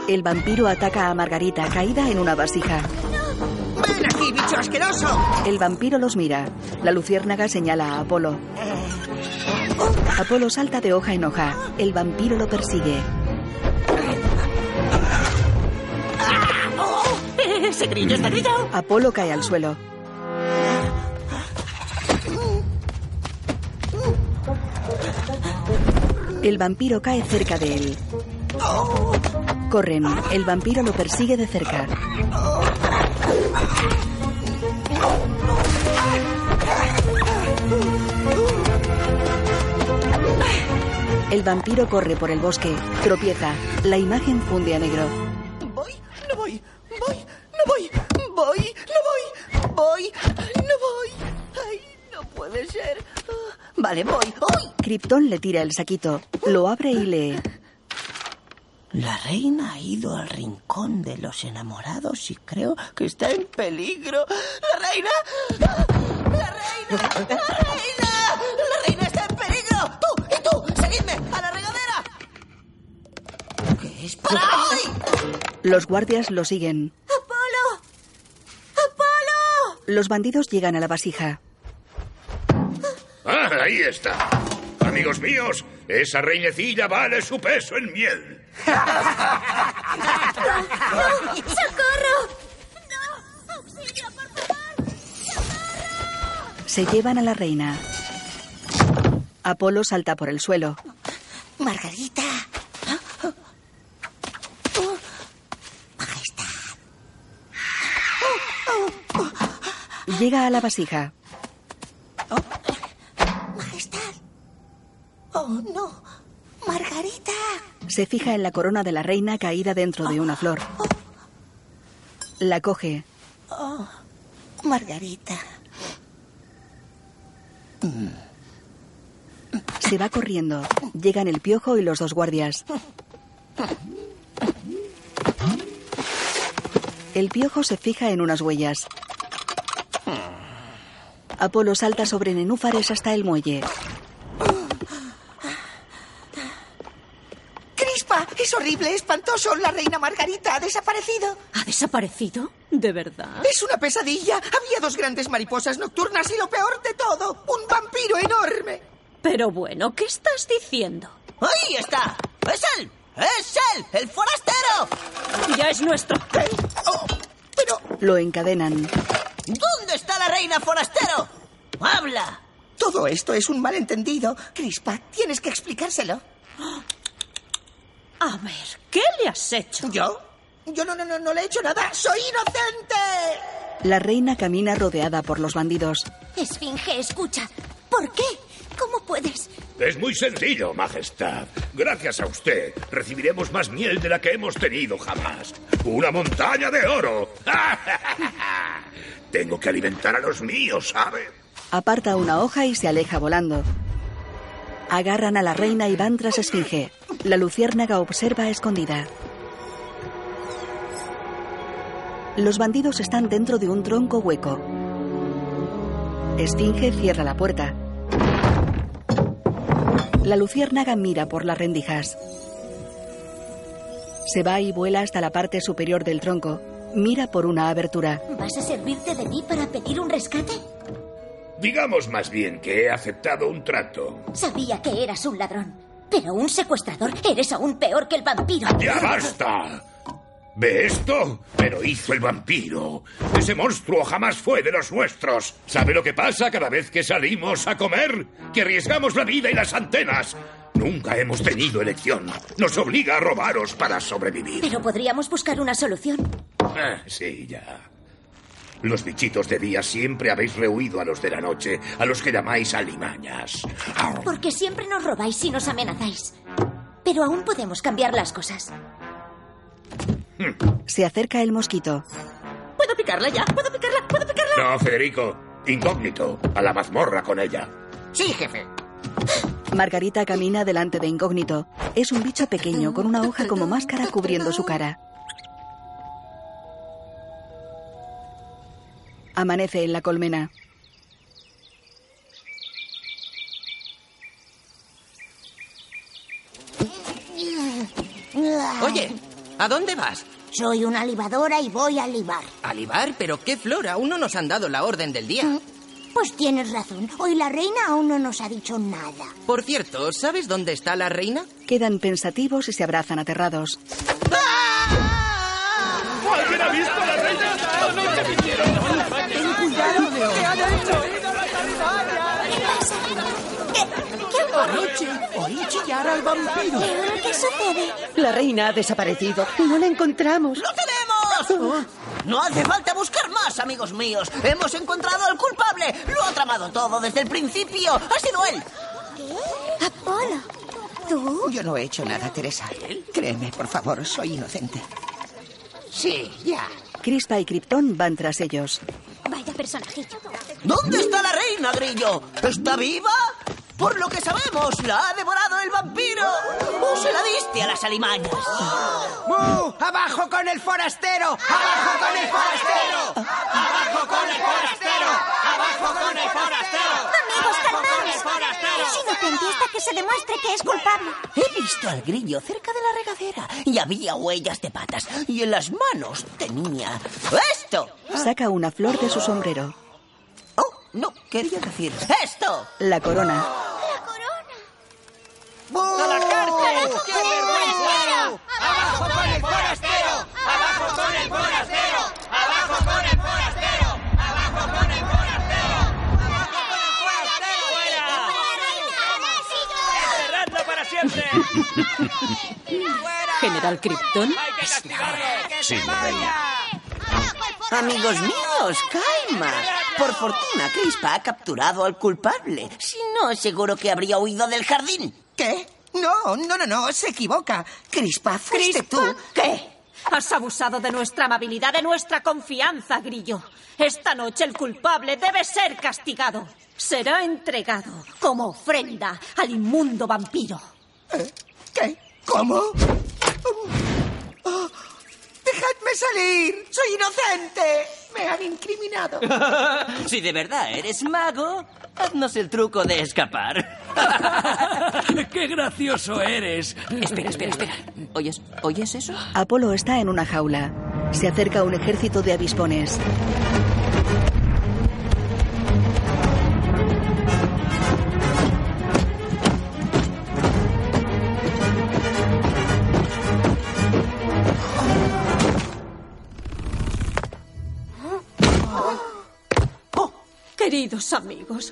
El vampiro ataca a Margarita, caída en una vasija. ¡Ven aquí, bicho asqueroso! El vampiro los mira. La luciérnaga señala a Apolo. Apolo salta de hoja en hoja. El vampiro lo persigue. ¡Ese grillo está! Apolo cae al suelo. El vampiro cae cerca de él. Corren. El vampiro lo persigue de cerca. El vampiro corre por el bosque, tropieza. La imagen funde a negro. Vale, voy, voy. Krypton le tira el saquito, lo abre y lee. La reina ha ido al rincón de los enamorados y creo que está en peligro. ¡La reina! ¡La reina! ¡La reina! ¡La reina está en peligro! ¡Tú y tú! ¡Seguidme a la regadera! ¿Qué es para hoy? Los guardias lo siguen. ¡Apolo! ¡Apolo! Los bandidos llegan a la vasija. ¡Ah, ahí está! Amigos míos, esa reinecilla vale su peso en miel. ¡Socorro! Se llevan a la reina. Apolo salta por el suelo. Margarita. Llega a la vasija. Oh, no. Margarita. Se fija en la corona de la reina caída dentro de una flor. La coge. Oh, Margarita. Se va corriendo. Llegan el piojo y los dos guardias. El piojo se fija en unas huellas. Apolo salta sobre nenúfares hasta el muelle. Es horrible, espantoso. La reina Margarita ha desaparecido. ¿Ha desaparecido? ¿De verdad? Es una pesadilla. Había dos grandes mariposas nocturnas y lo peor de todo, un vampiro enorme. Pero bueno, ¿qué estás diciendo? ¡Ahí está! ¡Es él! ¡Es él! ¡El forastero! Ya es nuestro. Lo encadenan. ¿Dónde está la reina forastero? ¡Habla! Todo esto es un malentendido. Crispa, tienes que explicárselo. A ver, ¿qué le has hecho? ¿Yo? Yo no, no, no, no le he hecho nada. ¡Soy inocente! La reina camina rodeada por los bandidos. Esfinge, escucha. ¿Por qué? ¿Cómo puedes? Es muy sencillo, Majestad. Gracias a usted recibiremos más miel de la que hemos tenido jamás. ¡Una montaña de oro! (laughs) Tengo que alimentar a los míos, ¿sabe? Aparta una hoja y se aleja volando. Agarran a la reina y van tras Esfinge. La luciérnaga observa escondida. Los bandidos están dentro de un tronco hueco. Esfinge cierra la puerta. La luciérnaga mira por las rendijas. Se va y vuela hasta la parte superior del tronco. Mira por una abertura. ¿Vas a servirte de mí para pedir un rescate? Digamos más bien que he aceptado un trato. Sabía que eras un ladrón. Pero un secuestrador eres aún peor que el vampiro. ¡Ya basta! ¿Ve esto? Pero hizo el vampiro. Ese monstruo jamás fue de los nuestros. ¿Sabe lo que pasa cada vez que salimos a comer? Que arriesgamos la vida y las antenas. Nunca hemos tenido elección. Nos obliga a robaros para sobrevivir. Pero podríamos buscar una solución. Ah, sí, ya. Los bichitos de día siempre habéis rehuido a los de la noche, a los que llamáis alimañas. Porque siempre nos robáis y nos amenazáis. Pero aún podemos cambiar las cosas. Se acerca el mosquito. ¿Puedo picarla ya? ¿Puedo picarla? ¿Puedo picarla? No, Federico. Incógnito. A la mazmorra con ella. Sí, jefe. Margarita camina delante de Incógnito. Es un bicho pequeño con una hoja como máscara cubriendo su cara. Amanece en la colmena. Oye, ¿a dónde vas? Soy una libadora y voy a libar. ¿A libar? ¿Pero qué flor? Aún no nos han dado la orden del día. Pues tienes razón. Hoy la reina aún no nos ha dicho nada. Por cierto, ¿sabes dónde está la reina? Quedan pensativos y se abrazan aterrados. ¿Alguien ha visto a la reina? ¡Anoche vinieron! ¡Ten cuidado! ¿Qué han hecho? Anoche oí chillar al vampiro. ¿Qué sucede? La reina ha desaparecido y no la encontramos. ¡Lo tenemos! No hace falta buscar más, amigos míos. Hemos encontrado al culpable. Lo ha tramado todo desde el principio. Ha sido él. Apolo, ¿tú? Yo no he hecho nada, Teresa. Créeme, por favor, soy inocente. Sí, ya. Crispa y Krypton van tras ellos. Vaya personajillo. ¿Dónde está la reina, Grillo? ¿Está viva? Por lo que sabemos, la ha devorado el vampiro. ¿O se la diste a las alimañas? ¡Mu! ¡Abajo con el forastero! ¡Abajo con el forastero! ¡Abajo con el forastero! ¡Abajo con el forastero! Inocente hasta que se demuestre que es culpable. He visto al grillo cerca de la regadera y había huellas de patas. Y en las manos tenía esto. Saca una flor de su sombrero. Oh, no, quería decir esto. La corona. ¡A la cárcel! ¡Qué vergüenza! ¡Abajo con el forastero! ¡Abajo con el forastero! General Krypton. ¡Hay que castigarlo! ¡Que Sí! Amigos míos, calma. Por fortuna, Crispa ha capturado al culpable. Si no, seguro que habría huido del jardín. ¿Qué? No, no, no, no, se equivoca. Crispa, fuiste tú. ¿Qué? Has abusado de nuestra amabilidad, de nuestra confianza, Grillo. Esta noche el culpable debe ser castigado. Será entregado como ofrenda al inmundo vampiro. ¿Qué? ¿Cómo? Oh, ¡Dejadme salir! ¡Soy inocente! ¡Me han incriminado! (laughs) Si de verdad eres mago, haznos el truco de escapar. (laughs) ¡Qué gracioso eres! Espera, espera, espera. ¿Oyes, ¿Oyes eso? Apolo está en una jaula. Se acerca un ejército de avispones. Queridos amigos,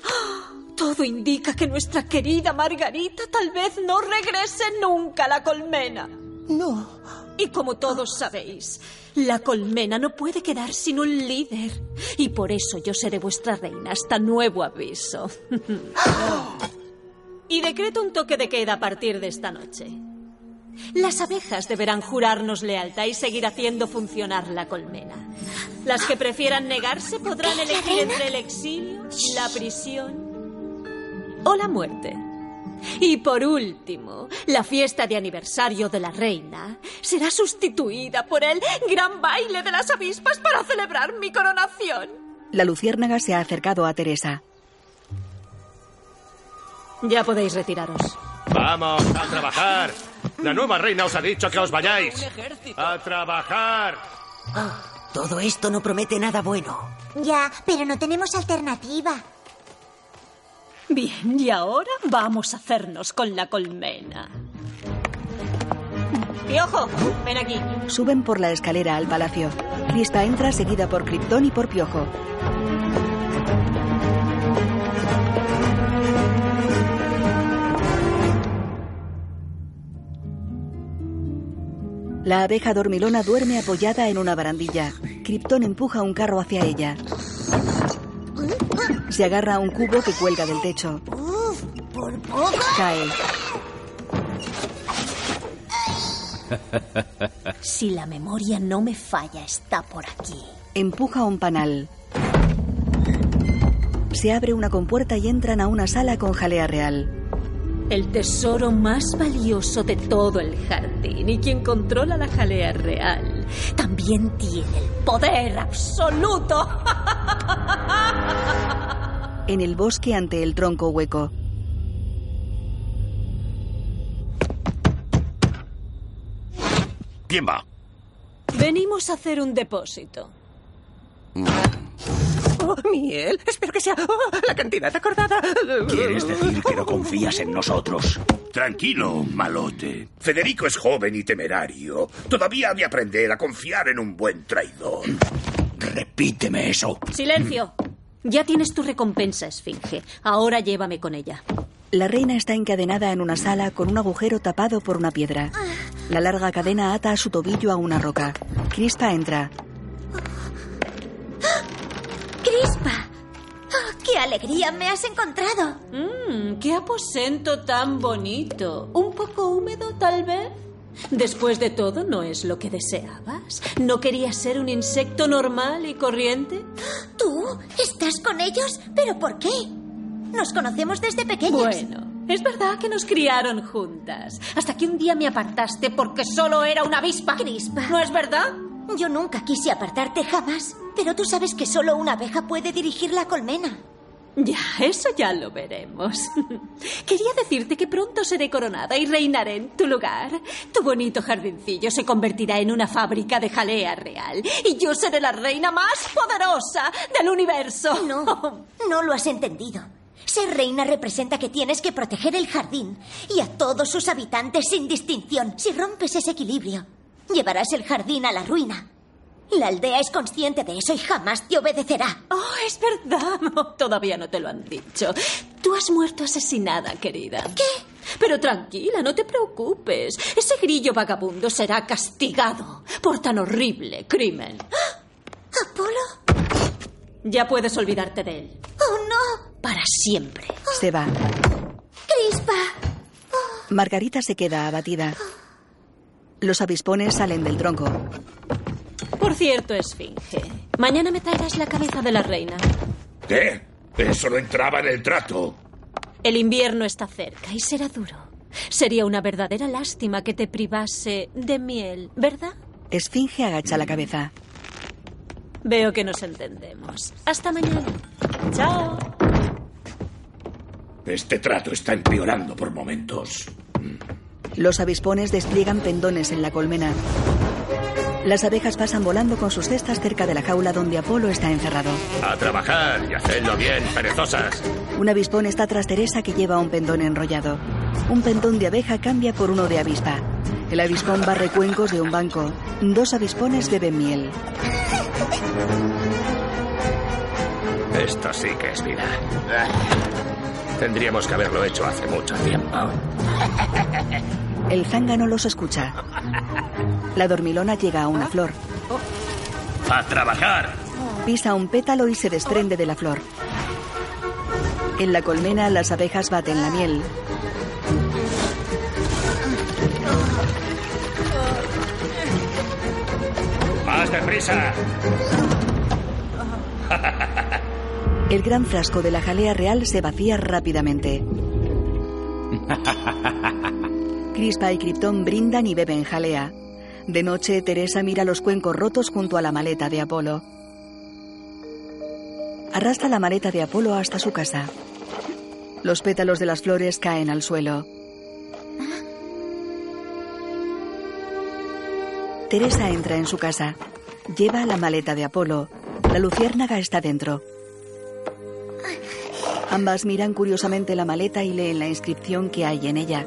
todo indica que nuestra querida Margarita tal vez no regrese nunca a la colmena. No. Y como todos sabéis, la colmena no puede quedar sin un líder. Y por eso yo seré vuestra reina hasta nuevo aviso. (gasps) y decreto un toque de queda a partir de esta noche. Las abejas deberán jurarnos lealtad y seguir haciendo funcionar la colmena. Las que prefieran negarse podrán elegir entre el exilio, la prisión o la muerte. Y por último, la fiesta de aniversario de la reina será sustituida por el gran baile de las avispas para celebrar mi coronación. La luciérnaga se ha acercado a Teresa. Ya podéis retiraros. Vamos, a trabajar. La nueva reina os ha dicho que os vayáis. A trabajar. Todo esto no promete nada bueno. Ya, pero no tenemos alternativa. Bien, y ahora vamos a hacernos con la colmena. Piojo, ven aquí. Suben por la escalera al palacio. Crispa entra seguida por Krypton y por Piojo. La abeja dormilona duerme apoyada en una barandilla. Krypton empuja un carro hacia ella. Se agarra a un cubo que cuelga del techo. Por poco. Cae. Si la memoria no me falla, está por aquí. Empuja un panal. Se abre una compuerta y entran a una sala con jalea real. El tesoro más valioso de todo el jardín y quien controla la jalea real también tiene el poder absoluto. (laughs) En el bosque ante el tronco hueco. ¿Quién va? Venimos a hacer un depósito. Oh, miel. Espero que sea oh, la cantidad acordada. ¿Quieres decir que no confías en nosotros? Tranquilo, malote. Federico es joven y temerario. Todavía ha de aprender a confiar en un buen traidor. Repíteme eso. Silencio. Ya tienes tu recompensa, Esfinge. Ahora llévame con ella. La reina está encadenada en una sala con un agujero tapado por una piedra. La larga cadena ata a su tobillo a una roca. Crispa entra. ¡Crispa! ¡Oh, ¡Qué alegría me has encontrado! Mmm, qué aposento tan bonito. Un poco húmedo, tal vez. Después de todo, ¿no es lo que deseabas? ¿No querías ser un insecto normal y corriente? ¿Tú? ¿Estás con ellos? ¿Pero por qué? Nos conocemos desde pequeños. Bueno, es verdad que nos criaron juntas. Hasta que un día me apartaste porque solo era una avispa. Crispa. ¿No es verdad? Yo nunca quise apartarte jamás. Pero tú sabes que solo una abeja puede dirigir la colmena. Ya, eso ya lo veremos. (laughs) Quería decirte que pronto seré coronada y reinaré en tu lugar. Tu bonito jardincillo se convertirá en una fábrica de jalea real y yo seré la reina más poderosa del universo. No, (laughs) no lo has entendido. Ser reina representa que tienes que proteger el jardín y a todos sus habitantes sin distinción. Si rompes ese equilibrio, llevarás el jardín a la ruina. La aldea es consciente de eso y jamás te obedecerá. Oh, es verdad. No, todavía no te lo han dicho. Tú has muerto asesinada, querida. ¿Qué? Pero tranquila, no te preocupes. Ese grillo vagabundo será castigado por tan horrible crimen. (gasps) ¿Apolo? Ya puedes olvidarte de él. ¡Oh, no! Para siempre. Se va. ¡Crispa! Margarita se queda abatida. Los avispones salen del tronco. Por cierto, Esfinge, mañana me traerás la cabeza de la reina. ¿Qué? Eso no entraba en el trato. El invierno está cerca y será duro. Sería una verdadera lástima que te privase de miel, ¿verdad? Esfinge agacha la cabeza. Veo que nos entendemos. Hasta mañana. Chao. Este trato está empeorando por momentos. Los avispones despliegan pendones en la colmena. Las abejas pasan volando con sus cestas cerca de la jaula donde Apolo está encerrado. A trabajar y hacedlo bien, perezosas. Un avispón está tras Teresa que lleva un pendón enrollado. Un pendón de abeja cambia por uno de avispa. El avispón barre cuencos de un banco. Dos avispones beben miel. Esto sí que es vida. Tendríamos que haberlo hecho hace mucho tiempo. El zángano los escucha. La dormilona llega a una flor. ¡A trabajar! Pisa un pétalo y se desprende de la flor. En la colmena las abejas baten la miel. ¡Más deprisa! El gran frasco de la jalea real se vacía rápidamente. (laughs) Crispa y Krypton brindan y beben jalea. De noche, Teresa mira los cuencos rotos junto a la maleta de Apolo. Arrastra la maleta de Apolo hasta su casa. Los pétalos de las flores caen al suelo. Teresa entra en su casa. Lleva la maleta de Apolo. La luciérnaga está dentro. Ambas miran curiosamente la maleta y leen la inscripción que hay en ella.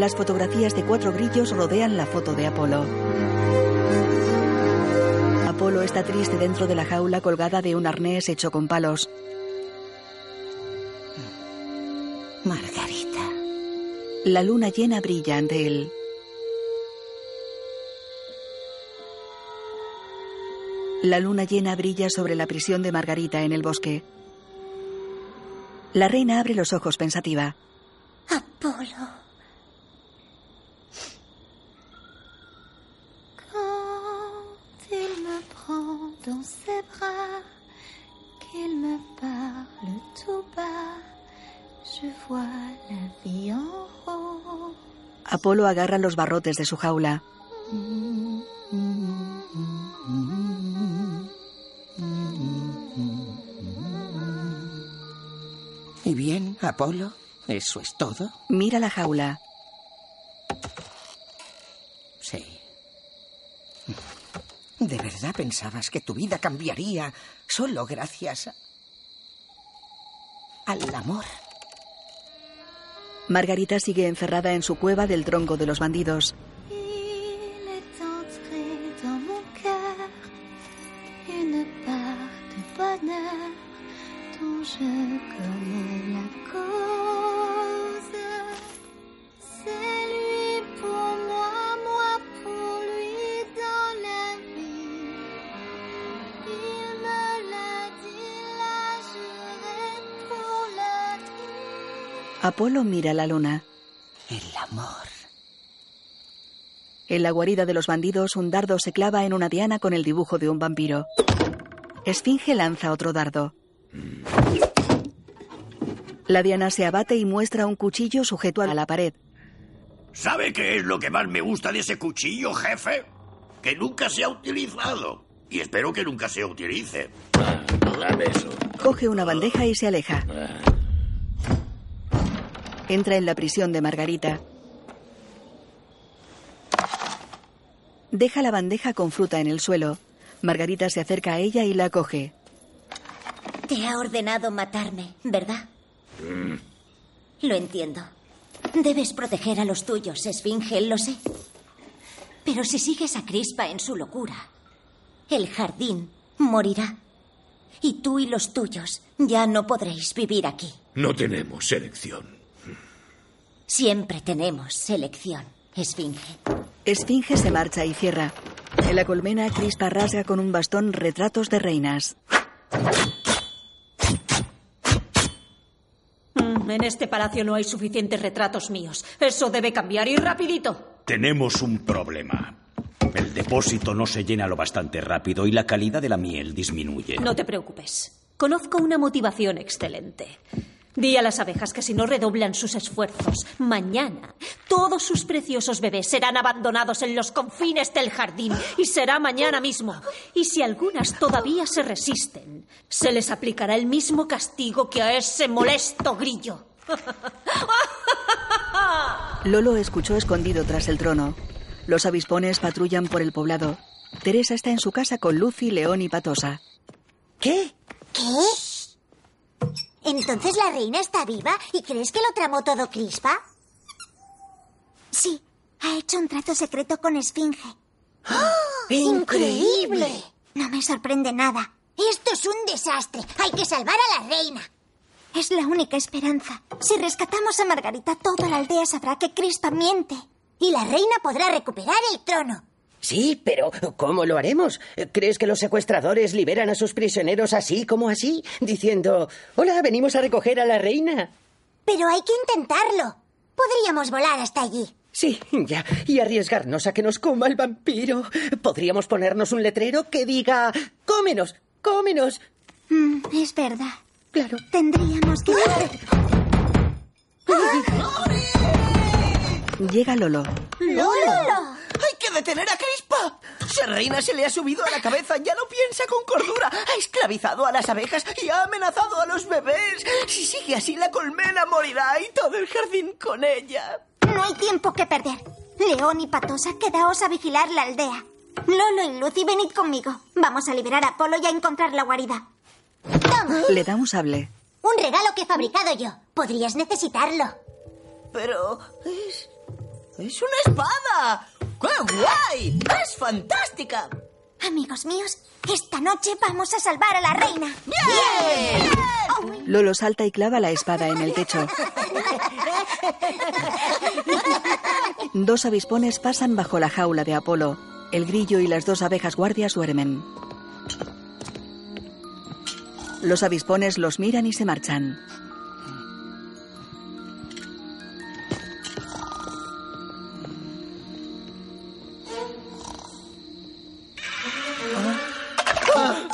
Las fotografías de cuatro grillos rodean la foto de Apolo. Apolo está triste dentro de la jaula colgada de un arnés hecho con palos. Margarita. La luna llena brilla ante él. La luna llena brilla sobre la prisión de Margarita en el bosque. La reina abre los ojos pensativa. Apolo. Dans ses bras, qu'il me parle tout bas, je vois la vie en rose. Apolo agarra los barrotes de su jaula. ¿Y bien, Apolo? ¿Eso es todo? Mira la jaula. Sí. ¿De verdad pensabas que tu vida cambiaría solo gracias a- al amor? Margarita sigue encerrada en su cueva del tronco de los bandidos. Apolo mira la luna. El amor. En la guarida de los bandidos, un dardo se clava en una diana con el dibujo de un vampiro. Esfinge lanza otro dardo. La diana se abate y muestra un cuchillo sujeto a la pared. ¿Sabe qué es lo que más me gusta de ese cuchillo, jefe? Que nunca se ha utilizado. Y espero que nunca se utilice. Dame eso. Coge una bandeja y se aleja. Entra en la prisión de Margarita. Deja la bandeja con fruta en el suelo. Margarita se acerca a ella y la coge. Te ha ordenado matarme, ¿verdad? Lo entiendo. Debes proteger a los tuyos, Esfinge, lo sé. Pero si sigues a Crispa en su locura, el jardín morirá. Y tú y los tuyos ya no podréis vivir aquí. No tenemos elección. Siempre tenemos selección, Esfinge. Esfinge se marcha y cierra. En la colmena, Crispa rasga con un bastón retratos de reinas. Mm, En este palacio no hay suficientes retratos míos. Eso debe cambiar y rapidito. Tenemos un problema. El depósito no se llena lo bastante rápido y la calidad de la miel disminuye. No te preocupes. Conozco una motivación excelente. Di a las abejas que si no redoblan sus esfuerzos, mañana todos sus preciosos bebés serán abandonados en los confines del jardín y será mañana mismo. Y si algunas todavía se resisten, se les aplicará el mismo castigo que a ese molesto grillo. Lolo escuchó escondido tras el trono. Los avispones patrullan por el poblado. Teresa está en su casa con Lucy, León y Patosa. ¿Qué? ¿Qué? ¿Entonces la reina está viva y crees que lo tramó todo Crispa? Sí, ha hecho un trato secreto con Esfinge. ¡Ah! ¡Increíble! No me sorprende nada. Esto es un desastre. Hay que salvar a la reina. Es la única esperanza. Si rescatamos a Margarita, toda la aldea sabrá que Crispa miente. Y la reina podrá recuperar el trono. Sí, pero ¿cómo lo haremos? ¿Crees que los secuestradores liberan a sus prisioneros así como así? Diciendo, hola, venimos a recoger a la reina. Pero hay que intentarlo. Podríamos volar hasta allí. Sí, ya, y arriesgarnos a que nos coma el vampiro. Podríamos ponernos un letrero que diga, cómenos, cómenos. Mm, es verdad. Claro. Tendríamos que... Llega Lolo. ¡Lolo! ¡Ay, que detener a Crispa! Esa reina se le ha subido a la cabeza, ya no piensa con cordura, ha esclavizado a las abejas y ha amenazado a los bebés. Si sigue así, la colmena morirá y todo el jardín con ella. No hay tiempo que perder. León y Patosa, quedaos a vigilar la aldea. Lolo y Lucy, venid conmigo. Vamos a liberar a Apolo y a encontrar la guarida. Toma, Le da un sable. un regalo que he fabricado yo. Podrías necesitarlo. Pero es... es una espada. ¡Qué guay! ¡Es fantástica! Amigos míos, esta noche vamos a salvar a la reina. ¡Bien! Lolo salta y clava la espada en el techo. Dos avispones pasan bajo la jaula de Apolo. El grillo y las dos abejas guardias duermen. Los avispones los miran y se marchan.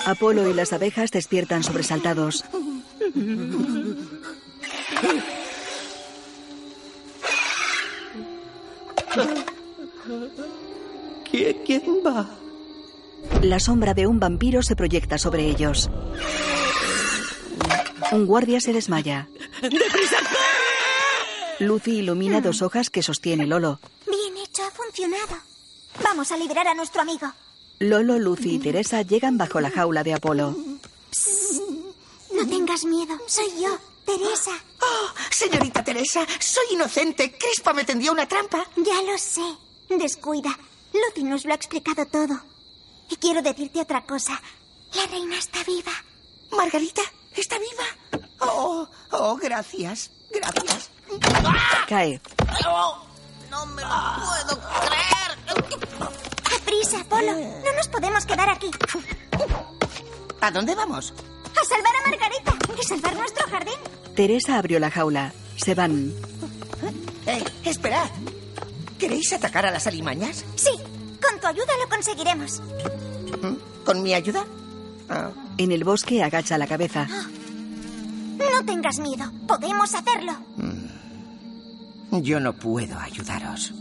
Apolo y las abejas despiertan sobresaltados. ¿Quién, quién va? La sombra de un vampiro se proyecta sobre ellos. Un guardia se desmaya. ¡Deprisa! Lucy ilumina dos hojas que sostiene Lolo. Bien hecho, ha funcionado. Vamos a liberar a nuestro amigo. Lolo, Lucy y Teresa llegan bajo la jaula de Apolo. No tengas miedo, soy yo, Teresa. Oh, señorita Teresa, soy inocente. Crispa me tendió una trampa. Ya lo sé. Descuida. Lucy nos lo ha explicado todo. Y quiero decirte otra cosa. La reina está viva. Margarita, ¿está viva? Oh, oh, gracias. Gracias. Cae. no me lo puedo creer. ¡Prisa, Apolo! No nos podemos quedar aquí. ¿A dónde vamos? ¡A salvar a Margarita! ¡Y salvar nuestro jardín! Teresa abrió la jaula. Se van. Eh, esperad. ¿Queréis atacar a las alimañas? Sí, con tu ayuda lo conseguiremos. ¿Con mi ayuda? Ah. En el bosque agacha la cabeza. No tengas miedo. Podemos hacerlo. Yo no puedo ayudaros.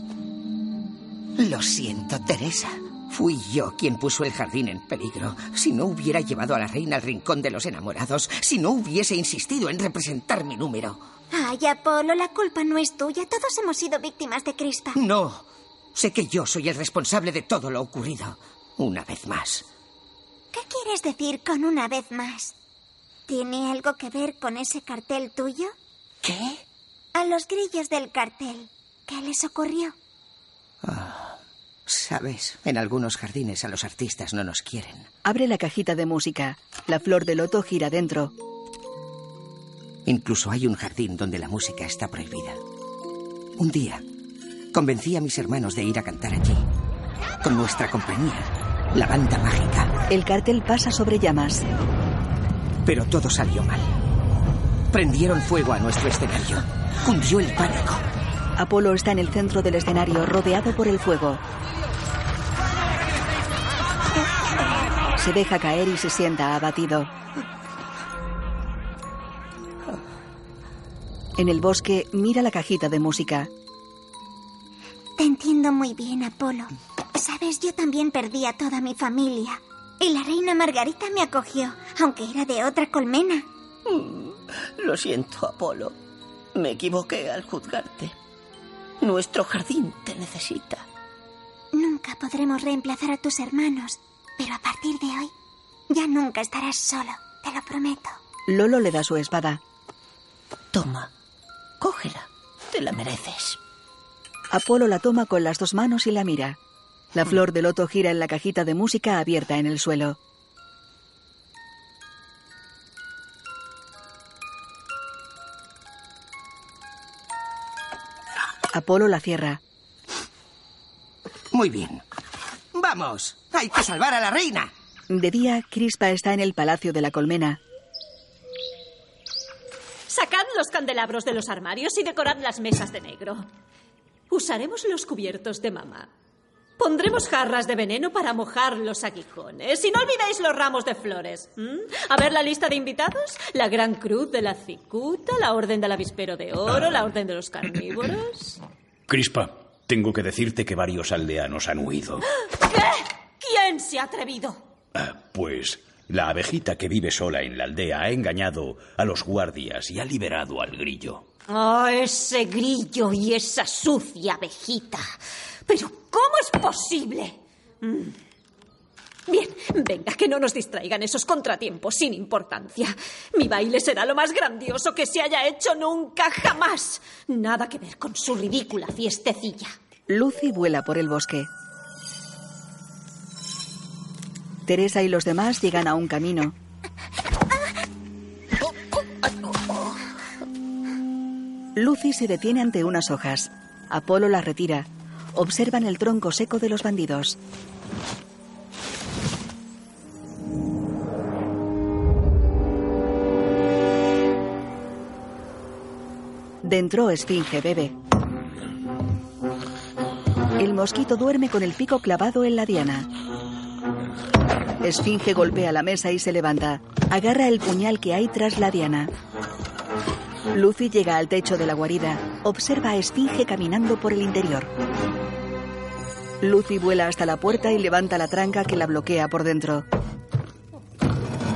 Lo siento, Teresa. Fui yo quien puso el jardín en peligro. Si no hubiera llevado a la reina al rincón de los enamorados, si no hubiese insistido en representar mi número. Ay, Apolo, la culpa no es tuya. Todos hemos sido víctimas de Crispa. No. Sé que yo soy el responsable de todo lo ocurrido. Una vez más. ¿Qué quieres decir con una vez más? ¿Tiene algo que ver con ese cartel tuyo? ¿Qué? A los grillos del cartel. ¿Qué les ocurrió? Sabes, en algunos jardines a los artistas no nos quieren. Abre la cajita de música. La flor de loto gira dentro. Incluso hay un jardín donde la música está prohibida. Un día, convencí a mis hermanos de ir a cantar allí. Con nuestra compañía, la banda mágica. El cartel pasa sobre llamas. Pero todo salió mal. Prendieron fuego a nuestro escenario. Cundió el pánico. Apolo está en el centro del escenario, rodeado por el fuego. Se deja caer y se sienta abatido. En el bosque mira la cajita de música. Te entiendo muy bien, Apolo. Sabes, yo también perdí a toda mi familia. Y la reina Margarita me acogió, aunque era de otra colmena. Lo siento, Apolo. Me equivoqué al juzgarte. Nuestro jardín te necesita. Nunca podremos reemplazar a tus hermanos, pero a partir de hoy ya nunca estarás solo, te lo prometo. Lolo le da su espada. Toma, cógela. Te la mereces. Apolo la toma con las dos manos y la mira. La flor de loto gira en la cajita de música abierta en el suelo. Apolo la cierra. Muy bien. Vamos, hay que salvar a la reina. De día, Crispa está en el palacio de la colmena. Sacad los candelabros de los armarios y decorad las mesas de negro. Usaremos los cubiertos de mamá. Pondremos jarras de veneno para mojar los aguijones. Y no olvidéis los ramos de flores. ¿m? A ver la lista de invitados. La Gran Cruz de la Cicuta, la Orden del Avispero de Oro, la Orden de los Carnívoros. Crispa, Tengo que decirte que varios aldeanos han huido. ¿Qué? ¿Quién se ha atrevido? Ah, Pues la abejita que vive sola en la aldea ha engañado a los guardias y ha liberado al grillo. Oh, ese grillo y esa sucia abejita. Pero, ¿cómo es posible? Mm. Bien, venga, que no nos distraigan esos contratiempos sin importancia. Mi baile será lo más grandioso que se haya hecho nunca, jamás. Nada que ver con su ridícula fiestecilla. Lucy vuela por el bosque. Teresa y los demás llegan a un camino. Lucy se detiene ante unas hojas. Apolo las retira. Observan el tronco seco de los bandidos. Dentro Esfinge bebe. El mosquito duerme con el pico clavado en la diana. Esfinge golpea la mesa y se levanta. Agarra el puñal que hay tras la diana. Lucy llega al techo de la guarida. Observa a Esfinge caminando por el interior. Lucy vuela hasta la puerta y levanta la tranca que la bloquea por dentro.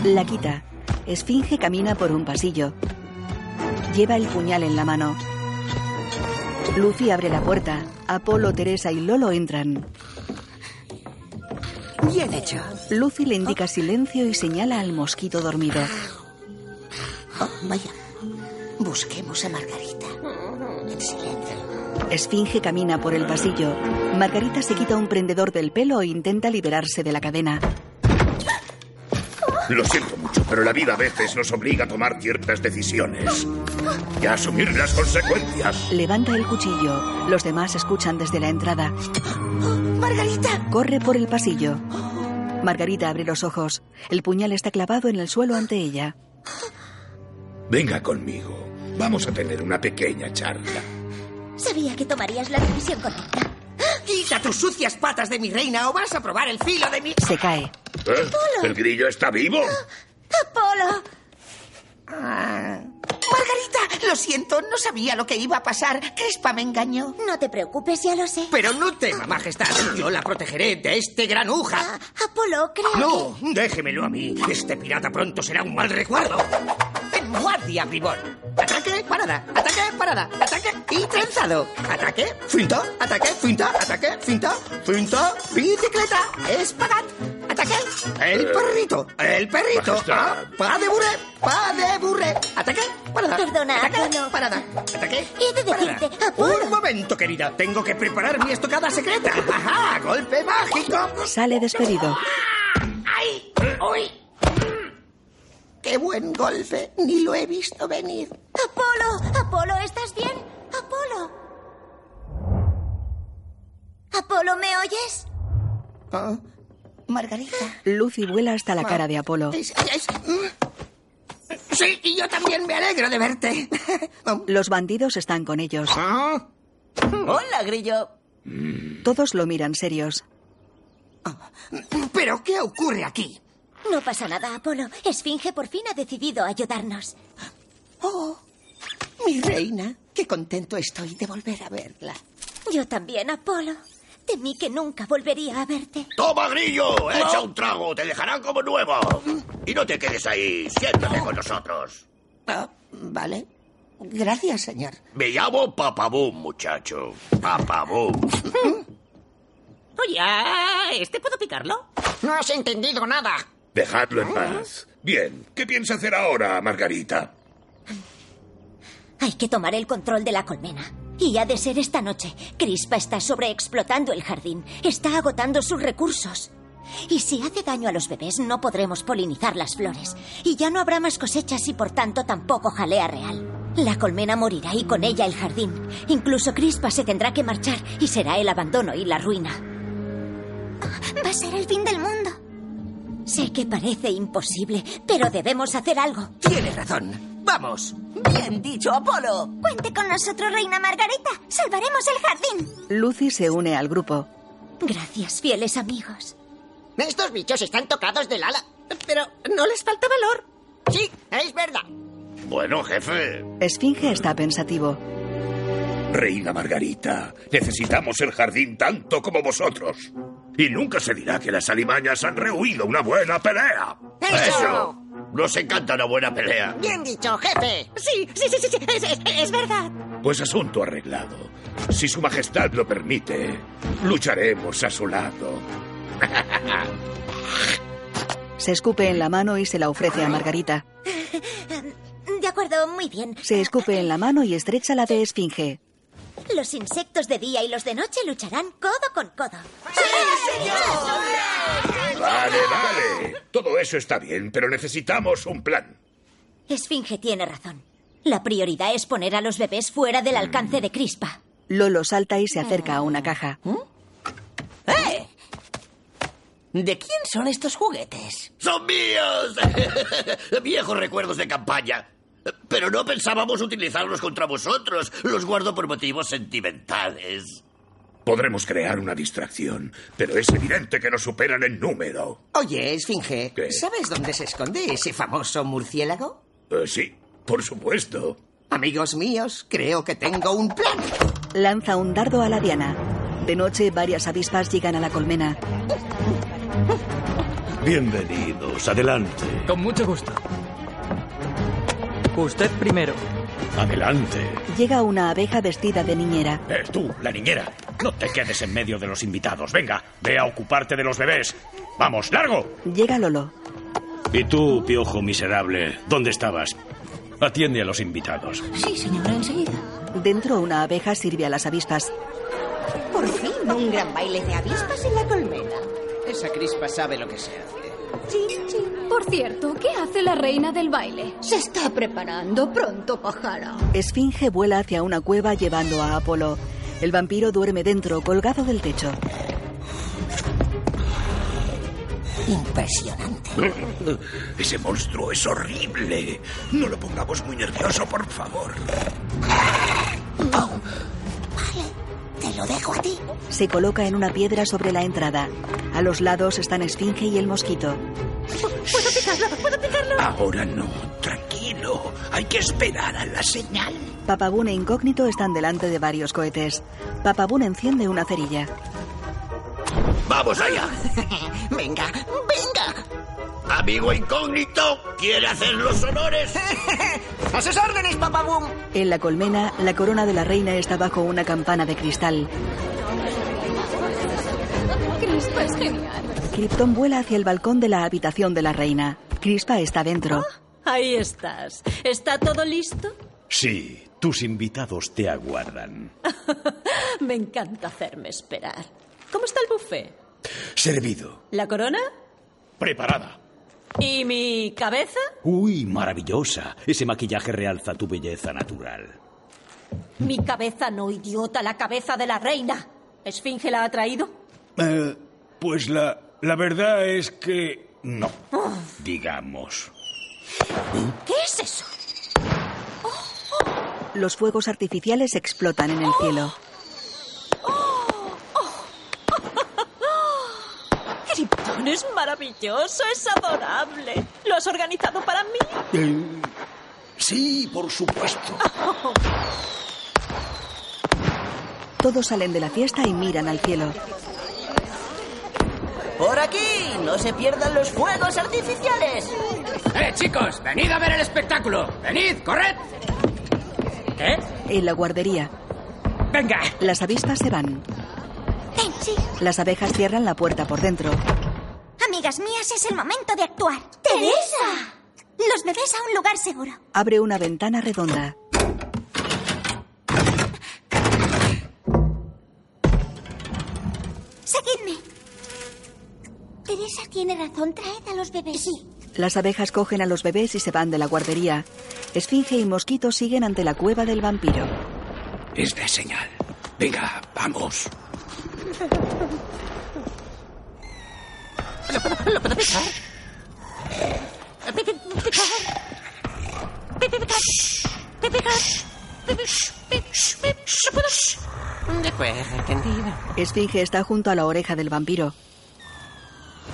La quita. Esfinge camina por un pasillo. Lleva el puñal en la mano. Lucy abre la puerta. Apolo, Teresa y Lolo entran. Bien hecho. Lucy le indica silencio y señala al mosquito dormido. Oh, vaya. Busquemos a Margarita. En silencio. Esfinge camina por el pasillo. Margarita se quita un prendedor del pelo e intenta liberarse de la cadena. Lo siento mucho, pero la vida a veces nos obliga a tomar ciertas decisiones y a asumir las consecuencias. Levanta el cuchillo. Los demás escuchan desde la entrada. ¡Margarita! Corre por el pasillo. Margarita abre los ojos. El puñal está clavado en el suelo ante ella. Venga conmigo. Vamos a tener una pequeña charla. Sabía que tomarías la decisión correcta. Quita tus sucias patas de mi reina o vas a probar el filo de mi... Se cae. ¿Eh? ¿El grillo está vivo? ¡Apolo! Ah. Margarita, lo siento, no sabía lo que iba a pasar. Crespa me engañó. No te preocupes, ya lo sé. Pero no tema, majestad. Yo la protegeré de este granuja. Ah, Apolo, creo No, déjemelo a mí. Este pirata pronto será un mal recuerdo. En guardia, bribón. Ataque, parada. Ataque, parada. Ataque y trenzado. Ataque, finta. Ataque, finta. Ataque, finta. Finta. Bicicleta. Espagat. Ataque. El perrito. El perrito. Ah, pa de burre. Pa de burre. Ataque, parada. Perdona, Ataque, parada. Ataque. He de decirte. Un momento, querida. Tengo que preparar mi estocada secreta. Ajá, golpe mágico. Sale despedido. ¡Ay! ¡Uy! ¡Qué buen golpe! Ni lo he visto venir. Apolo, Apolo, ¿estás bien? Apolo. Apolo, ¿me oyes? Oh, Margarita. Lucy vuela hasta la cara de Apolo. Sí, y yo también me alegro de verte. (laughs) Los bandidos están con ellos. Hola, Grillo. Todos lo miran serios. ¿Pero qué ocurre aquí? No pasa nada, Apolo. Esfinge por fin ha decidido ayudarnos. Oh, mi reina. Qué contento estoy de volver a verla. Yo también, Apolo. Temí que nunca volvería a verte. ¡Toma, grillo! ¡Echa un trago! ¡Te dejarán como nuevo! Y no te quedes ahí. Siéntate con nosotros. Ah, vale. Gracias, señor. Me llamo Papabum, muchacho. Papabum. (laughs) Oye, ¿a ¿este puedo picarlo? No has entendido nada. Dejadlo en paz. Bien, ¿qué piensa hacer ahora, Margarita? Hay que tomar el control de la colmena. Y ha de ser esta noche. Crispa está sobreexplotando el jardín. Está agotando sus recursos. Y si hace daño a los bebés, no podremos polinizar las flores. Y ya no habrá más cosechas y por tanto tampoco jalea real. La colmena morirá y con ella el jardín. Incluso Crispa se tendrá que marchar y será el abandono y la ruina. Va a ser el fin del mundo. Sé que parece imposible, pero debemos hacer algo. Tienes razón. Vamos. Bien dicho, Apolo. Cuente con nosotros, Reina Margarita. Salvaremos el jardín. Lucy se une al grupo. Gracias, fieles amigos. Estos bichos están tocados del ala. Pero no les falta valor. Sí, es verdad. Bueno, jefe. Esfinge está pensativo. Reina Margarita, necesitamos el jardín tanto como vosotros. Y nunca se dirá que las alimañas han rehuido una buena pelea. ¡Eso! Nos encanta una buena pelea. Bien dicho, jefe. Sí, sí, sí, sí, sí, es, es- es verdad. Pues asunto arreglado. Si su majestad lo permite, lucharemos a su lado. (laughs) Se escupe en la mano y se la ofrece a Margarita. (laughs) De acuerdo, muy bien. Se escupe en la mano y estrecha la de Esfinge. Los insectos de día y los de noche lucharán codo con codo. Vale, vale. Todo eso está bien, pero necesitamos un plan. Esfinge tiene razón. La prioridad es poner a los bebés fuera del alcance de Crispa. Lolo salta y se acerca a una caja. ¡Eh! ¿De quién son estos juguetes? ¡Son míos! (laughs) Viejos recuerdos de campaña. Pero no pensábamos utilizarlos contra vosotros. Los guardo por motivos sentimentales. Podremos crear una distracción, pero es evidente que nos superan en número. Oye, Esfinge, ¿Qué? ¿sabes dónde se esconde ese famoso murciélago? Eh, sí, por supuesto. Amigos míos, creo que tengo un plan. Lanza un dardo a la diana. De noche, varias avispas llegan a la colmena. Bienvenidos, adelante. Con mucho gusto. Usted primero. Adelante. Llega una abeja vestida de niñera. Eh, tú, la niñera, no te quedes en medio de los invitados. Venga, ve a ocuparte de los bebés. Vamos, largo. Llega Lolo. Y tú, piojo miserable, ¿dónde estabas? Atiende a los invitados. Sí, señora, enseguida. Dentro, una abeja sirve a las avispas. Por fin, un gran baile de avispas en la colmena. Esa crispa sabe lo que se hace. Chin, chin. Por cierto, ¿qué hace la reina del baile? Se está preparando pronto, pájaro. Esfinge vuela hacia una cueva llevando a Apolo. El vampiro duerme dentro, colgado del techo. Impresionante. (laughs) Ese monstruo es horrible. No lo pongamos muy nervioso, por favor. Te lo dejo a ti. Se coloca en una piedra sobre la entrada. A los lados están Esfinge y el mosquito. ¿Puedo picarlo? ¿Puedo picarlo? Ahora no, tranquilo. Hay que esperar a la señal. Papabun e Incógnito están delante de varios cohetes. Papabun enciende una cerilla. ¡Vamos allá! (laughs) venga, venga. Amigo incógnito, ¿quiere hacer los honores? (laughs) A sus órdenes, papabum. En la colmena, la corona de la reina está bajo una campana de cristal. Crispa es genial. Krypton vuela hacia el balcón de la habitación de la reina. Crispa está dentro. Ahí estás. ¿Está todo listo? Sí, tus invitados te aguardan. (laughs) Me encanta hacerme esperar. ¿Cómo está el buffet? Servido. ¿La corona? Preparada. ¿Y mi cabeza? Uy, maravillosa. Ese maquillaje realza tu belleza natural. Mi cabeza no, idiota, la cabeza de la reina. ¿Esfinge la ha traído? Eh, pues la, la verdad es que no, digamos. ¿Qué es eso? Los fuegos artificiales explotan en el cielo. Krypton es maravilloso, es adorable. ¿Lo has organizado para mí? Eh, sí, por supuesto. (laughs) Todos salen de la fiesta y miran al cielo. Por aquí, no se pierdan los fuegos artificiales. ¡Eh, chicos! ¡Venid a ver el espectáculo! ¡Venid, corred! ¿Qué? En la guardería. ¡Venga! Las avispas se van. Ven, sí. Las abejas cierran la puerta por dentro. Amigas mías, es el momento de actuar. ¡Teresa! Los bebés a un lugar seguro. Abre una ventana redonda. Seguidme. Teresa tiene razón. Traed a los bebés. Sí. Las abejas cogen a los bebés y se van de la guardería. Esfinge y mosquito siguen ante la cueva del vampiro. Es la señal. Venga, vamos. ¿Lo puedo, ¿Lo puedo picar? ¿Picar? ¿Picar? ¿Picar? ¿Lo De acuerdo, entendido. Esfinge está junto a la oreja del vampiro.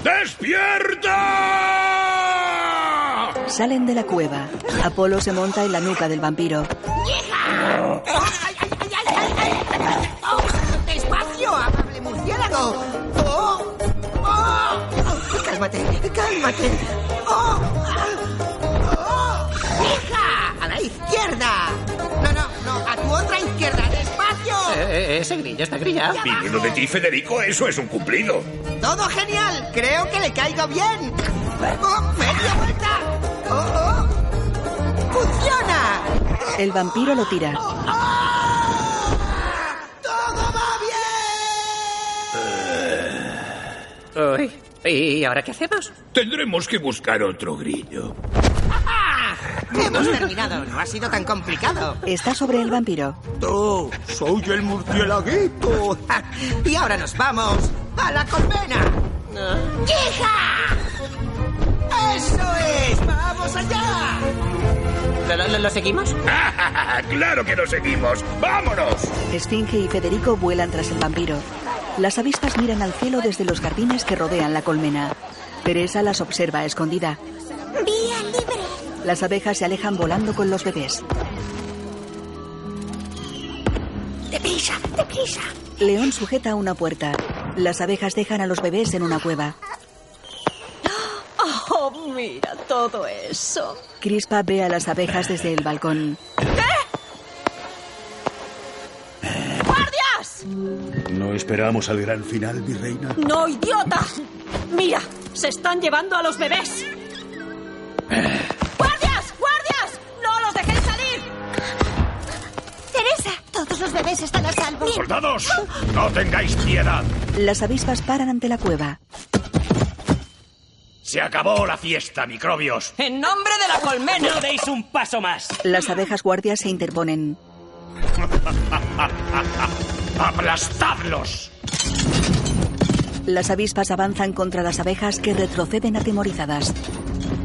¡Despierta! Salen de la cueva. Apolo se monta en la nuca del vampiro. ¡Nieja! ¡Ay, ay, ay, ay, ay! ¡Oh! ¡Despacio, amable murciélago! ¡Oh! ¡Cálmate! ¡Cálmate! ¡Oh! ¡Oh! ¡Hija! ¡A la izquierda! No, no, no, a tu otra izquierda, despacio. Eh, ese grillo está grillado. Viniendo de ti, Federico, eso es un cumplido. Todo genial, creo que le caigo bien. ¡Oh, media vuelta! ¡Oh, oh! ¡Funciona! El vampiro lo tira. Uy, ¿y ahora qué hacemos? Tendremos que buscar otro grillo. Hemos terminado, no ha sido tan complicado. Está sobre el vampiro. ¡Tú! ¡Soy el murcielaguito! (laughs) Y ahora nos vamos a la colmena. ¡Hija! ¡Eso es! ¡Vamos allá! ¿Lo, lo- lo seguimos? (laughs) ¡Claro que lo seguimos! ¡Vámonos! Esfinge y Federico vuelan tras el vampiro. Las avispas miran al cielo desde los jardines que rodean la colmena. Teresa las observa escondida. Vía libre. Las abejas se alejan volando con los bebés. Deprisa, deprisa. León sujeta una puerta. Las abejas dejan a los bebés en una cueva. Oh, mira todo eso. Crispa ve a las abejas desde el balcón. Esperamos al gran final, mi reina? ¡No, idiota! Mira, se están llevando a los bebés. ¡Guardias! ¡Guardias! ¡No los dejéis salir! Teresa, todos los bebés están a salvo. ¡Soldados! ¡No tengáis piedad! Las avispas paran ante la cueva. Se acabó la fiesta, microbios. ¡En nombre de la colmena! ¡No deis un paso más! Las abejas guardias se interponen. (laughs) ¡Aplastadlos! Las avispas avanzan contra las abejas que retroceden atemorizadas.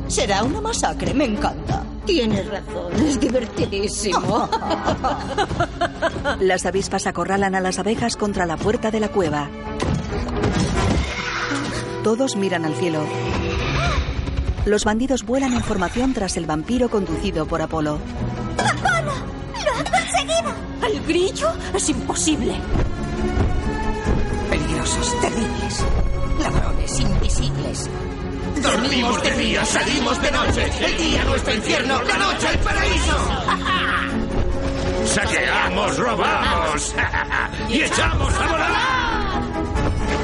Será una masacre, me encanta. Tienes razón, es divertidísimo. (laughs) Las avispas acorralan a las abejas contra la puerta de la cueva. Todos miran al cielo. Los bandidos vuelan en formación tras el vampiro conducido por Apolo. ¡Apolo! ¡Lo han conseguido! ¿El grillo? Es imposible. Peligrosos, terribles. Ladrones invisibles. Dormimos de día, salimos de noche. El día nuestro infierno, la noche el paraíso. ¡Saqueamos, robamos! (laughs) ¡Y echamos a volar!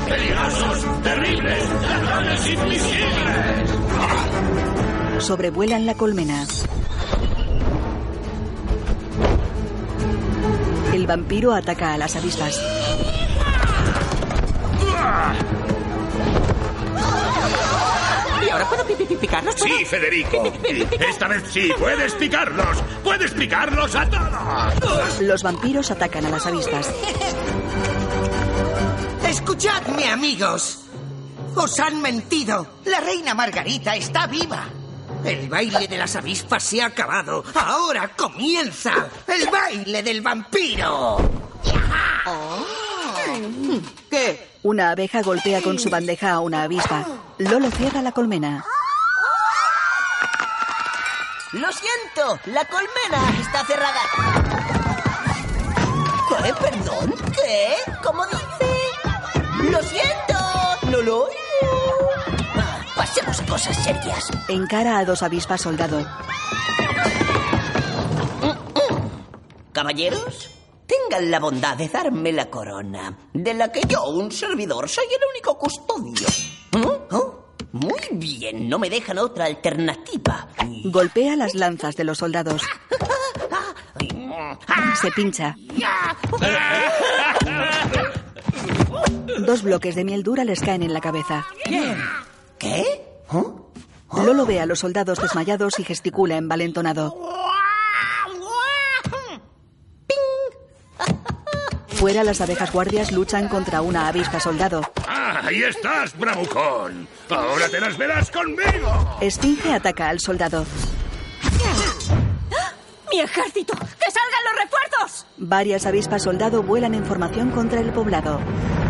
¡Peligrosos, terribles, ladrones invisibles! Sobrevuelan la colmena. El vampiro ataca a las avispas. ¿Y ahora puedo pi- pi- pi- picarlos? Sí, Federico. Esta vez sí, puedes picarlos. Puedes picarlos a todos. Los vampiros atacan a las avispas. Escuchadme, amigos. Os han mentido. La reina Margarita está viva. El baile de las avispas se ha acabado. Ahora comienza el baile del vampiro. ¿Qué? Una abeja golpea con su bandeja a una avispa. Lolo cierra la colmena. Lo siento, la colmena está cerrada. ¿Qué? ¿Perdón? ¿Qué? ¿Cómo dice? Lo siento, no lo oigo. Ah, cosas serias. Encara a dos avispas soldado. Caballeros, tengan la bondad de darme la corona, de la que yo, un servidor, soy el único custodio. ¿Oh? ¿Oh? Muy bien, no me dejan otra alternativa. Golpea las lanzas de los soldados. Se pincha. Dos bloques de miel dura les caen en la cabeza. ¿Qué? Lolo ve a los soldados desmayados y gesticula envalentonado. (laughs) Fuera, las abejas guardias luchan contra una avispa soldado. ¡Ah, ahí estás, bravucón! ¡Ahora te las verás conmigo! Esfinge ataca al soldado. ¡Mi ejército! ¡Que salgan los refuerzos! Varias avispas soldado vuelan en formación contra el poblado.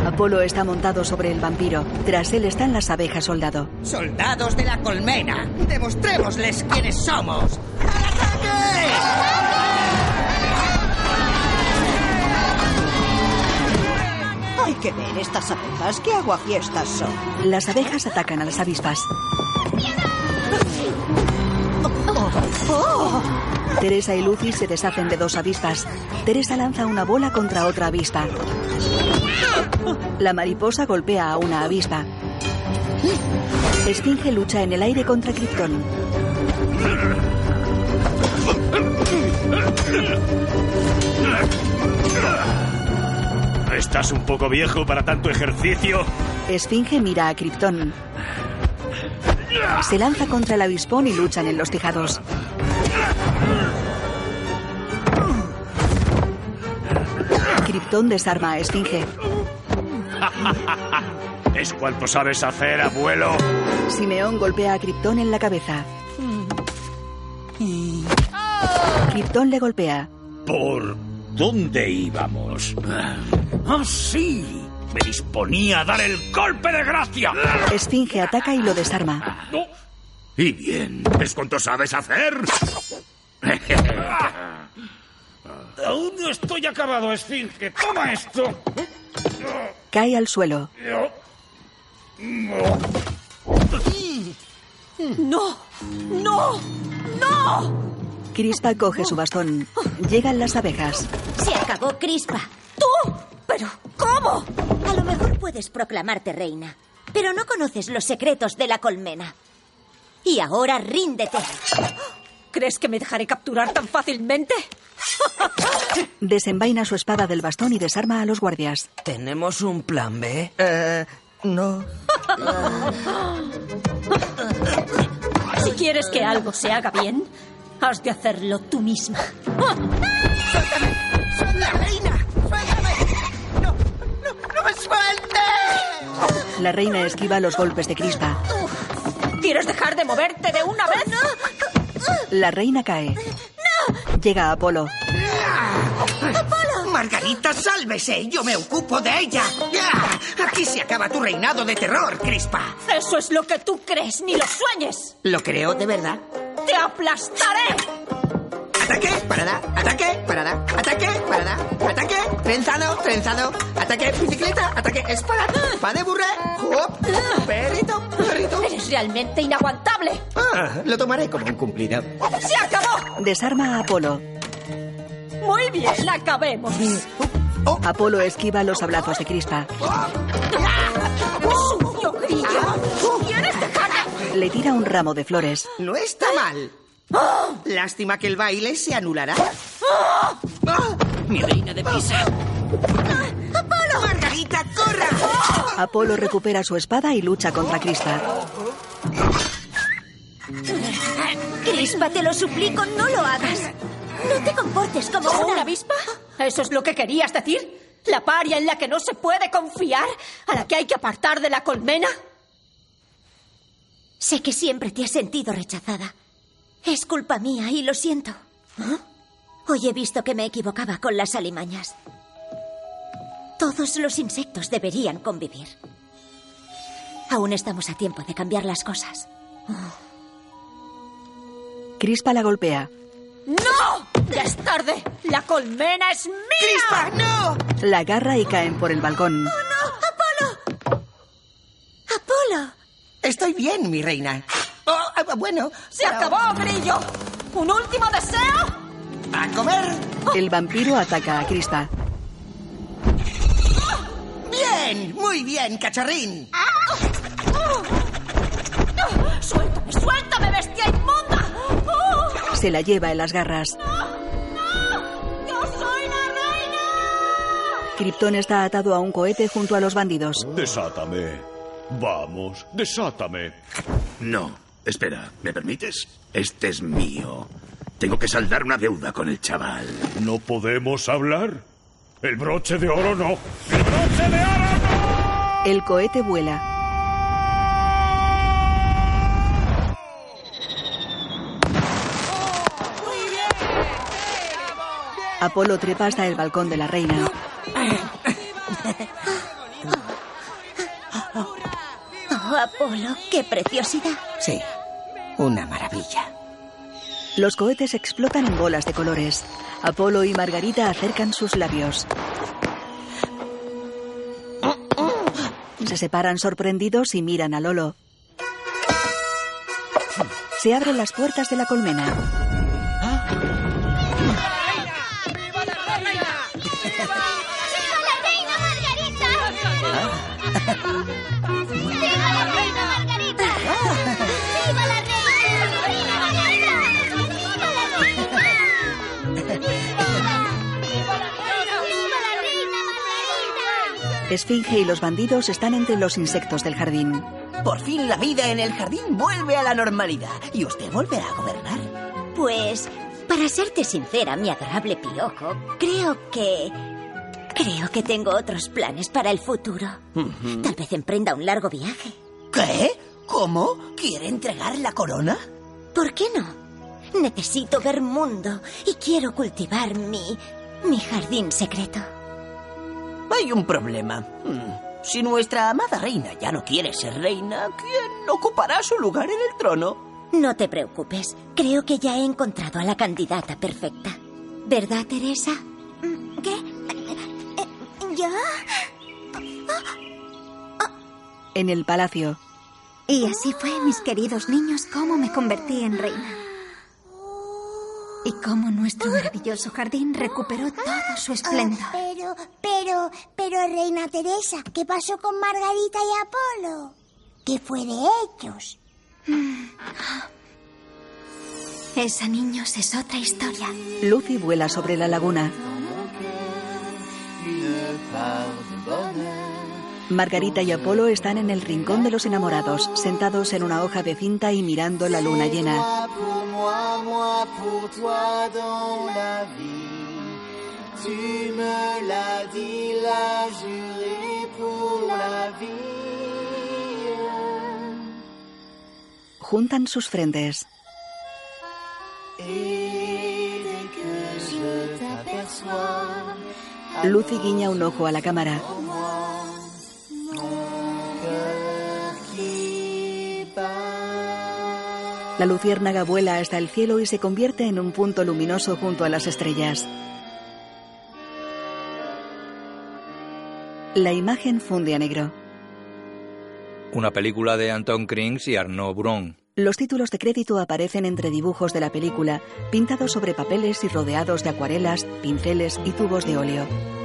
Apolo está montado sobre el vampiro. Tras él están las abejas soldado. Soldados de la colmena, demostrémosles quiénes somos. ¡Al ataque! Hay que ver estas abejas, qué aguafiestas son. Las abejas atacan a las avispas. ¡Oh! Teresa y Lucy se deshacen de dos avispas. Teresa lanza una bola contra otra avispa. La mariposa golpea a una avispa. Esfinge lucha en el aire contra Krypton. ¿Estás un poco viejo para tanto ejercicio? Esfinge mira a Krypton. Se lanza contra el avispón y luchan en los tejados. Krypton desarma a Esfinge. (laughs) ¿Es cuanto sabes hacer, abuelo? Simeón golpea a Krypton en la cabeza. Krypton le golpea. ¿Por dónde íbamos? ¡Ah, sí! Me disponía a dar el golpe de gracia. Esfinge ataca y lo desarma. Y bien, ¿es cuanto sabes hacer? (laughs) Aún no estoy acabado, Esfinge. Toma esto. Cae al suelo. ¡No! ¡No! ¡No! Crispa coge su bastón. Llegan las abejas. Se acabó, Crispa. ¡Tú! ¿Pero cómo? A lo mejor puedes proclamarte reina, pero no conoces los secretos de la colmena. Y ahora ríndete. ¿Crees que me dejaré capturar tan fácilmente? (laughs) Desenvaina su espada del bastón y desarma a los guardias. ¿Tenemos un plan B? Eh, no. Si quieres que algo se haga bien, has de hacerlo tú misma. (laughs) ¡La reina! ¡No, no, no me sueltes! La reina esquiva los golpes de Crispa. ¿Quieres dejar de moverte de una vez? La reina cae. Llega Apolo. ¡Apolo! Margarita, sálvese. Yo me ocupo de ella. ¡Ya! Aquí se acaba tu reinado de terror, Crispa. Eso es lo que tú crees, ni lo sueñes. ¿Lo creo de verdad? ¡Te aplastaré! Ataque, parada, ataque, parada, ataque, parada, ataque, trenzado, trenzado, ataque, bicicleta, ataque, espada, pa de burre, hop, perrito, perrito. Eres realmente inaguantable. Ah, lo tomaré como un cumplido. ¡Se acabó! Desarma a Apolo. Muy bien, acabemos. Apolo esquiva los abrazos de Crispa. ¡Sucio grillo! ¿Quieres dejarme? Le tira un ramo de flores. No está mal. Lástima que el baile se anulará. Mi reina de prisa. ¡Apolo! ¡Margarita, corra! Apolo recupera su espada y lucha contra Crispa. Crispa, te lo suplico, no lo hagas. No te comportes como ¿Como una... una avispa? ¿Eso es lo que querías decir? ¿La paria en la que no se puede confiar? ¿A la que hay que apartar de la colmena? Sé que siempre te has sentido rechazada. Es culpa mía y lo siento. Hoy he visto que me equivocaba con las alimañas. Todos los insectos deberían convivir. Aún estamos a tiempo de cambiar las cosas. Crispa la golpea. ¡No! ¡Ya es tarde! ¡La colmena es mía! ¡Crispa, no! La agarra y caen por el balcón. ¡Apolo! ¡Apolo! Estoy bien, mi reina. Oh, ah, bueno. ¡Se acabó, grillo! ¿Un último deseo? ¡A comer! El vampiro ataca a Crispa. ¡Bien! ¡Muy bien, cachorrín! ¡Suéltame, suéltame, bestia inmunda! ¡Oh! Se la lleva en las garras. ¡Yo soy la reina! Krypton está atado a un cohete junto a los bandidos. Desátame. Vamos, desátame. No, espera, ¿me permites? Este es mío. Tengo que saldar una deuda con el chaval. ¿No podemos hablar? El broche de oro no. ¡El broche de oro no! El cohete vuela. Apolo trepa hasta el balcón de la reina. Oh, Apolo, qué preciosidad. Sí, una maravilla. Los cohetes explotan en bolas de colores. Apolo y Margarita acercan sus labios. Se separan sorprendidos y miran a Lolo. Se abren las puertas de la colmena. Esfinge y los bandidos están entre los insectos del jardín. Por fin la vida en el jardín vuelve a la normalidad y usted volverá a gobernar. Pues, para serte sincera, mi adorable piojo, creo que... Creo que tengo otros planes para el futuro. Tal vez emprenda un largo viaje. ¿Qué? ¿Cómo? ¿Quiere entregar la corona? ¿Por qué no? Necesito ver mundo y quiero cultivar mi... mi jardín secreto. Hay un problema. Hmm. Si nuestra amada reina ya no quiere ser reina, ¿quién ocupará su lugar en el trono? No te preocupes. Creo que ya he encontrado a la candidata perfecta. ¿Verdad, Teresa? ¿Qué? ¿Yo? En el palacio, Y así fue, mis queridos niños, cómo me convertí en reina. Y cómo nuestro maravilloso jardín recuperó todo su esplendor. Ah, pero, pero, pero, Reina Teresa, ¿qué pasó con Margarita y Apolo? ¿Qué fue de ellos? Esa, niños, es otra historia. Lucy vuela sobre la laguna. Margarita y Apolo están en el rincón de los enamorados, sentados en una hoja de cinta y mirando la luna llena. Juntan sus frentes. Lucy guiña un ojo a la cámara. La luciérnaga vuela hasta el cielo y se convierte en un punto luminoso junto a las estrellas. La imagen funde a negro. Una película de Anton Krings y Arnaud Bron. Los títulos de crédito aparecen entre dibujos de la película, pintados sobre papeles y rodeados de acuarelas, pinceles y tubos de óleo.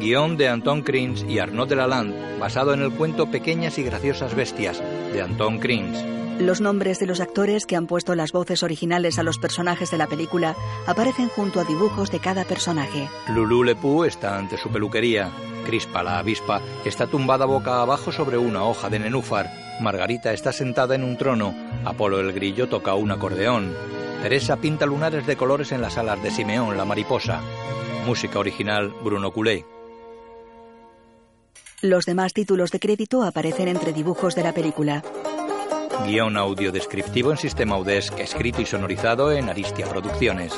Guión de Anton Krings y Arnaud Delalande, basado en el cuento Pequeñas y graciosas bestias de Anton Krings. Los nombres de los actores que han puesto las voces originales a los personajes de la película aparecen junto a dibujos de cada personaje. Lulú Lepú está ante su peluquería. Crispa, la avispa, está tumbada boca abajo sobre una hoja de nenúfar. Margarita está sentada en un trono. Apolo el grillo toca un acordeón. Teresa pinta lunares de colores en las alas de Simeón, la mariposa. Música original Bruno Culé. Los demás títulos de crédito aparecen entre dibujos de la película. Guión audio descriptivo en sistema UDESC, escrito y sonorizado en Aristia Producciones.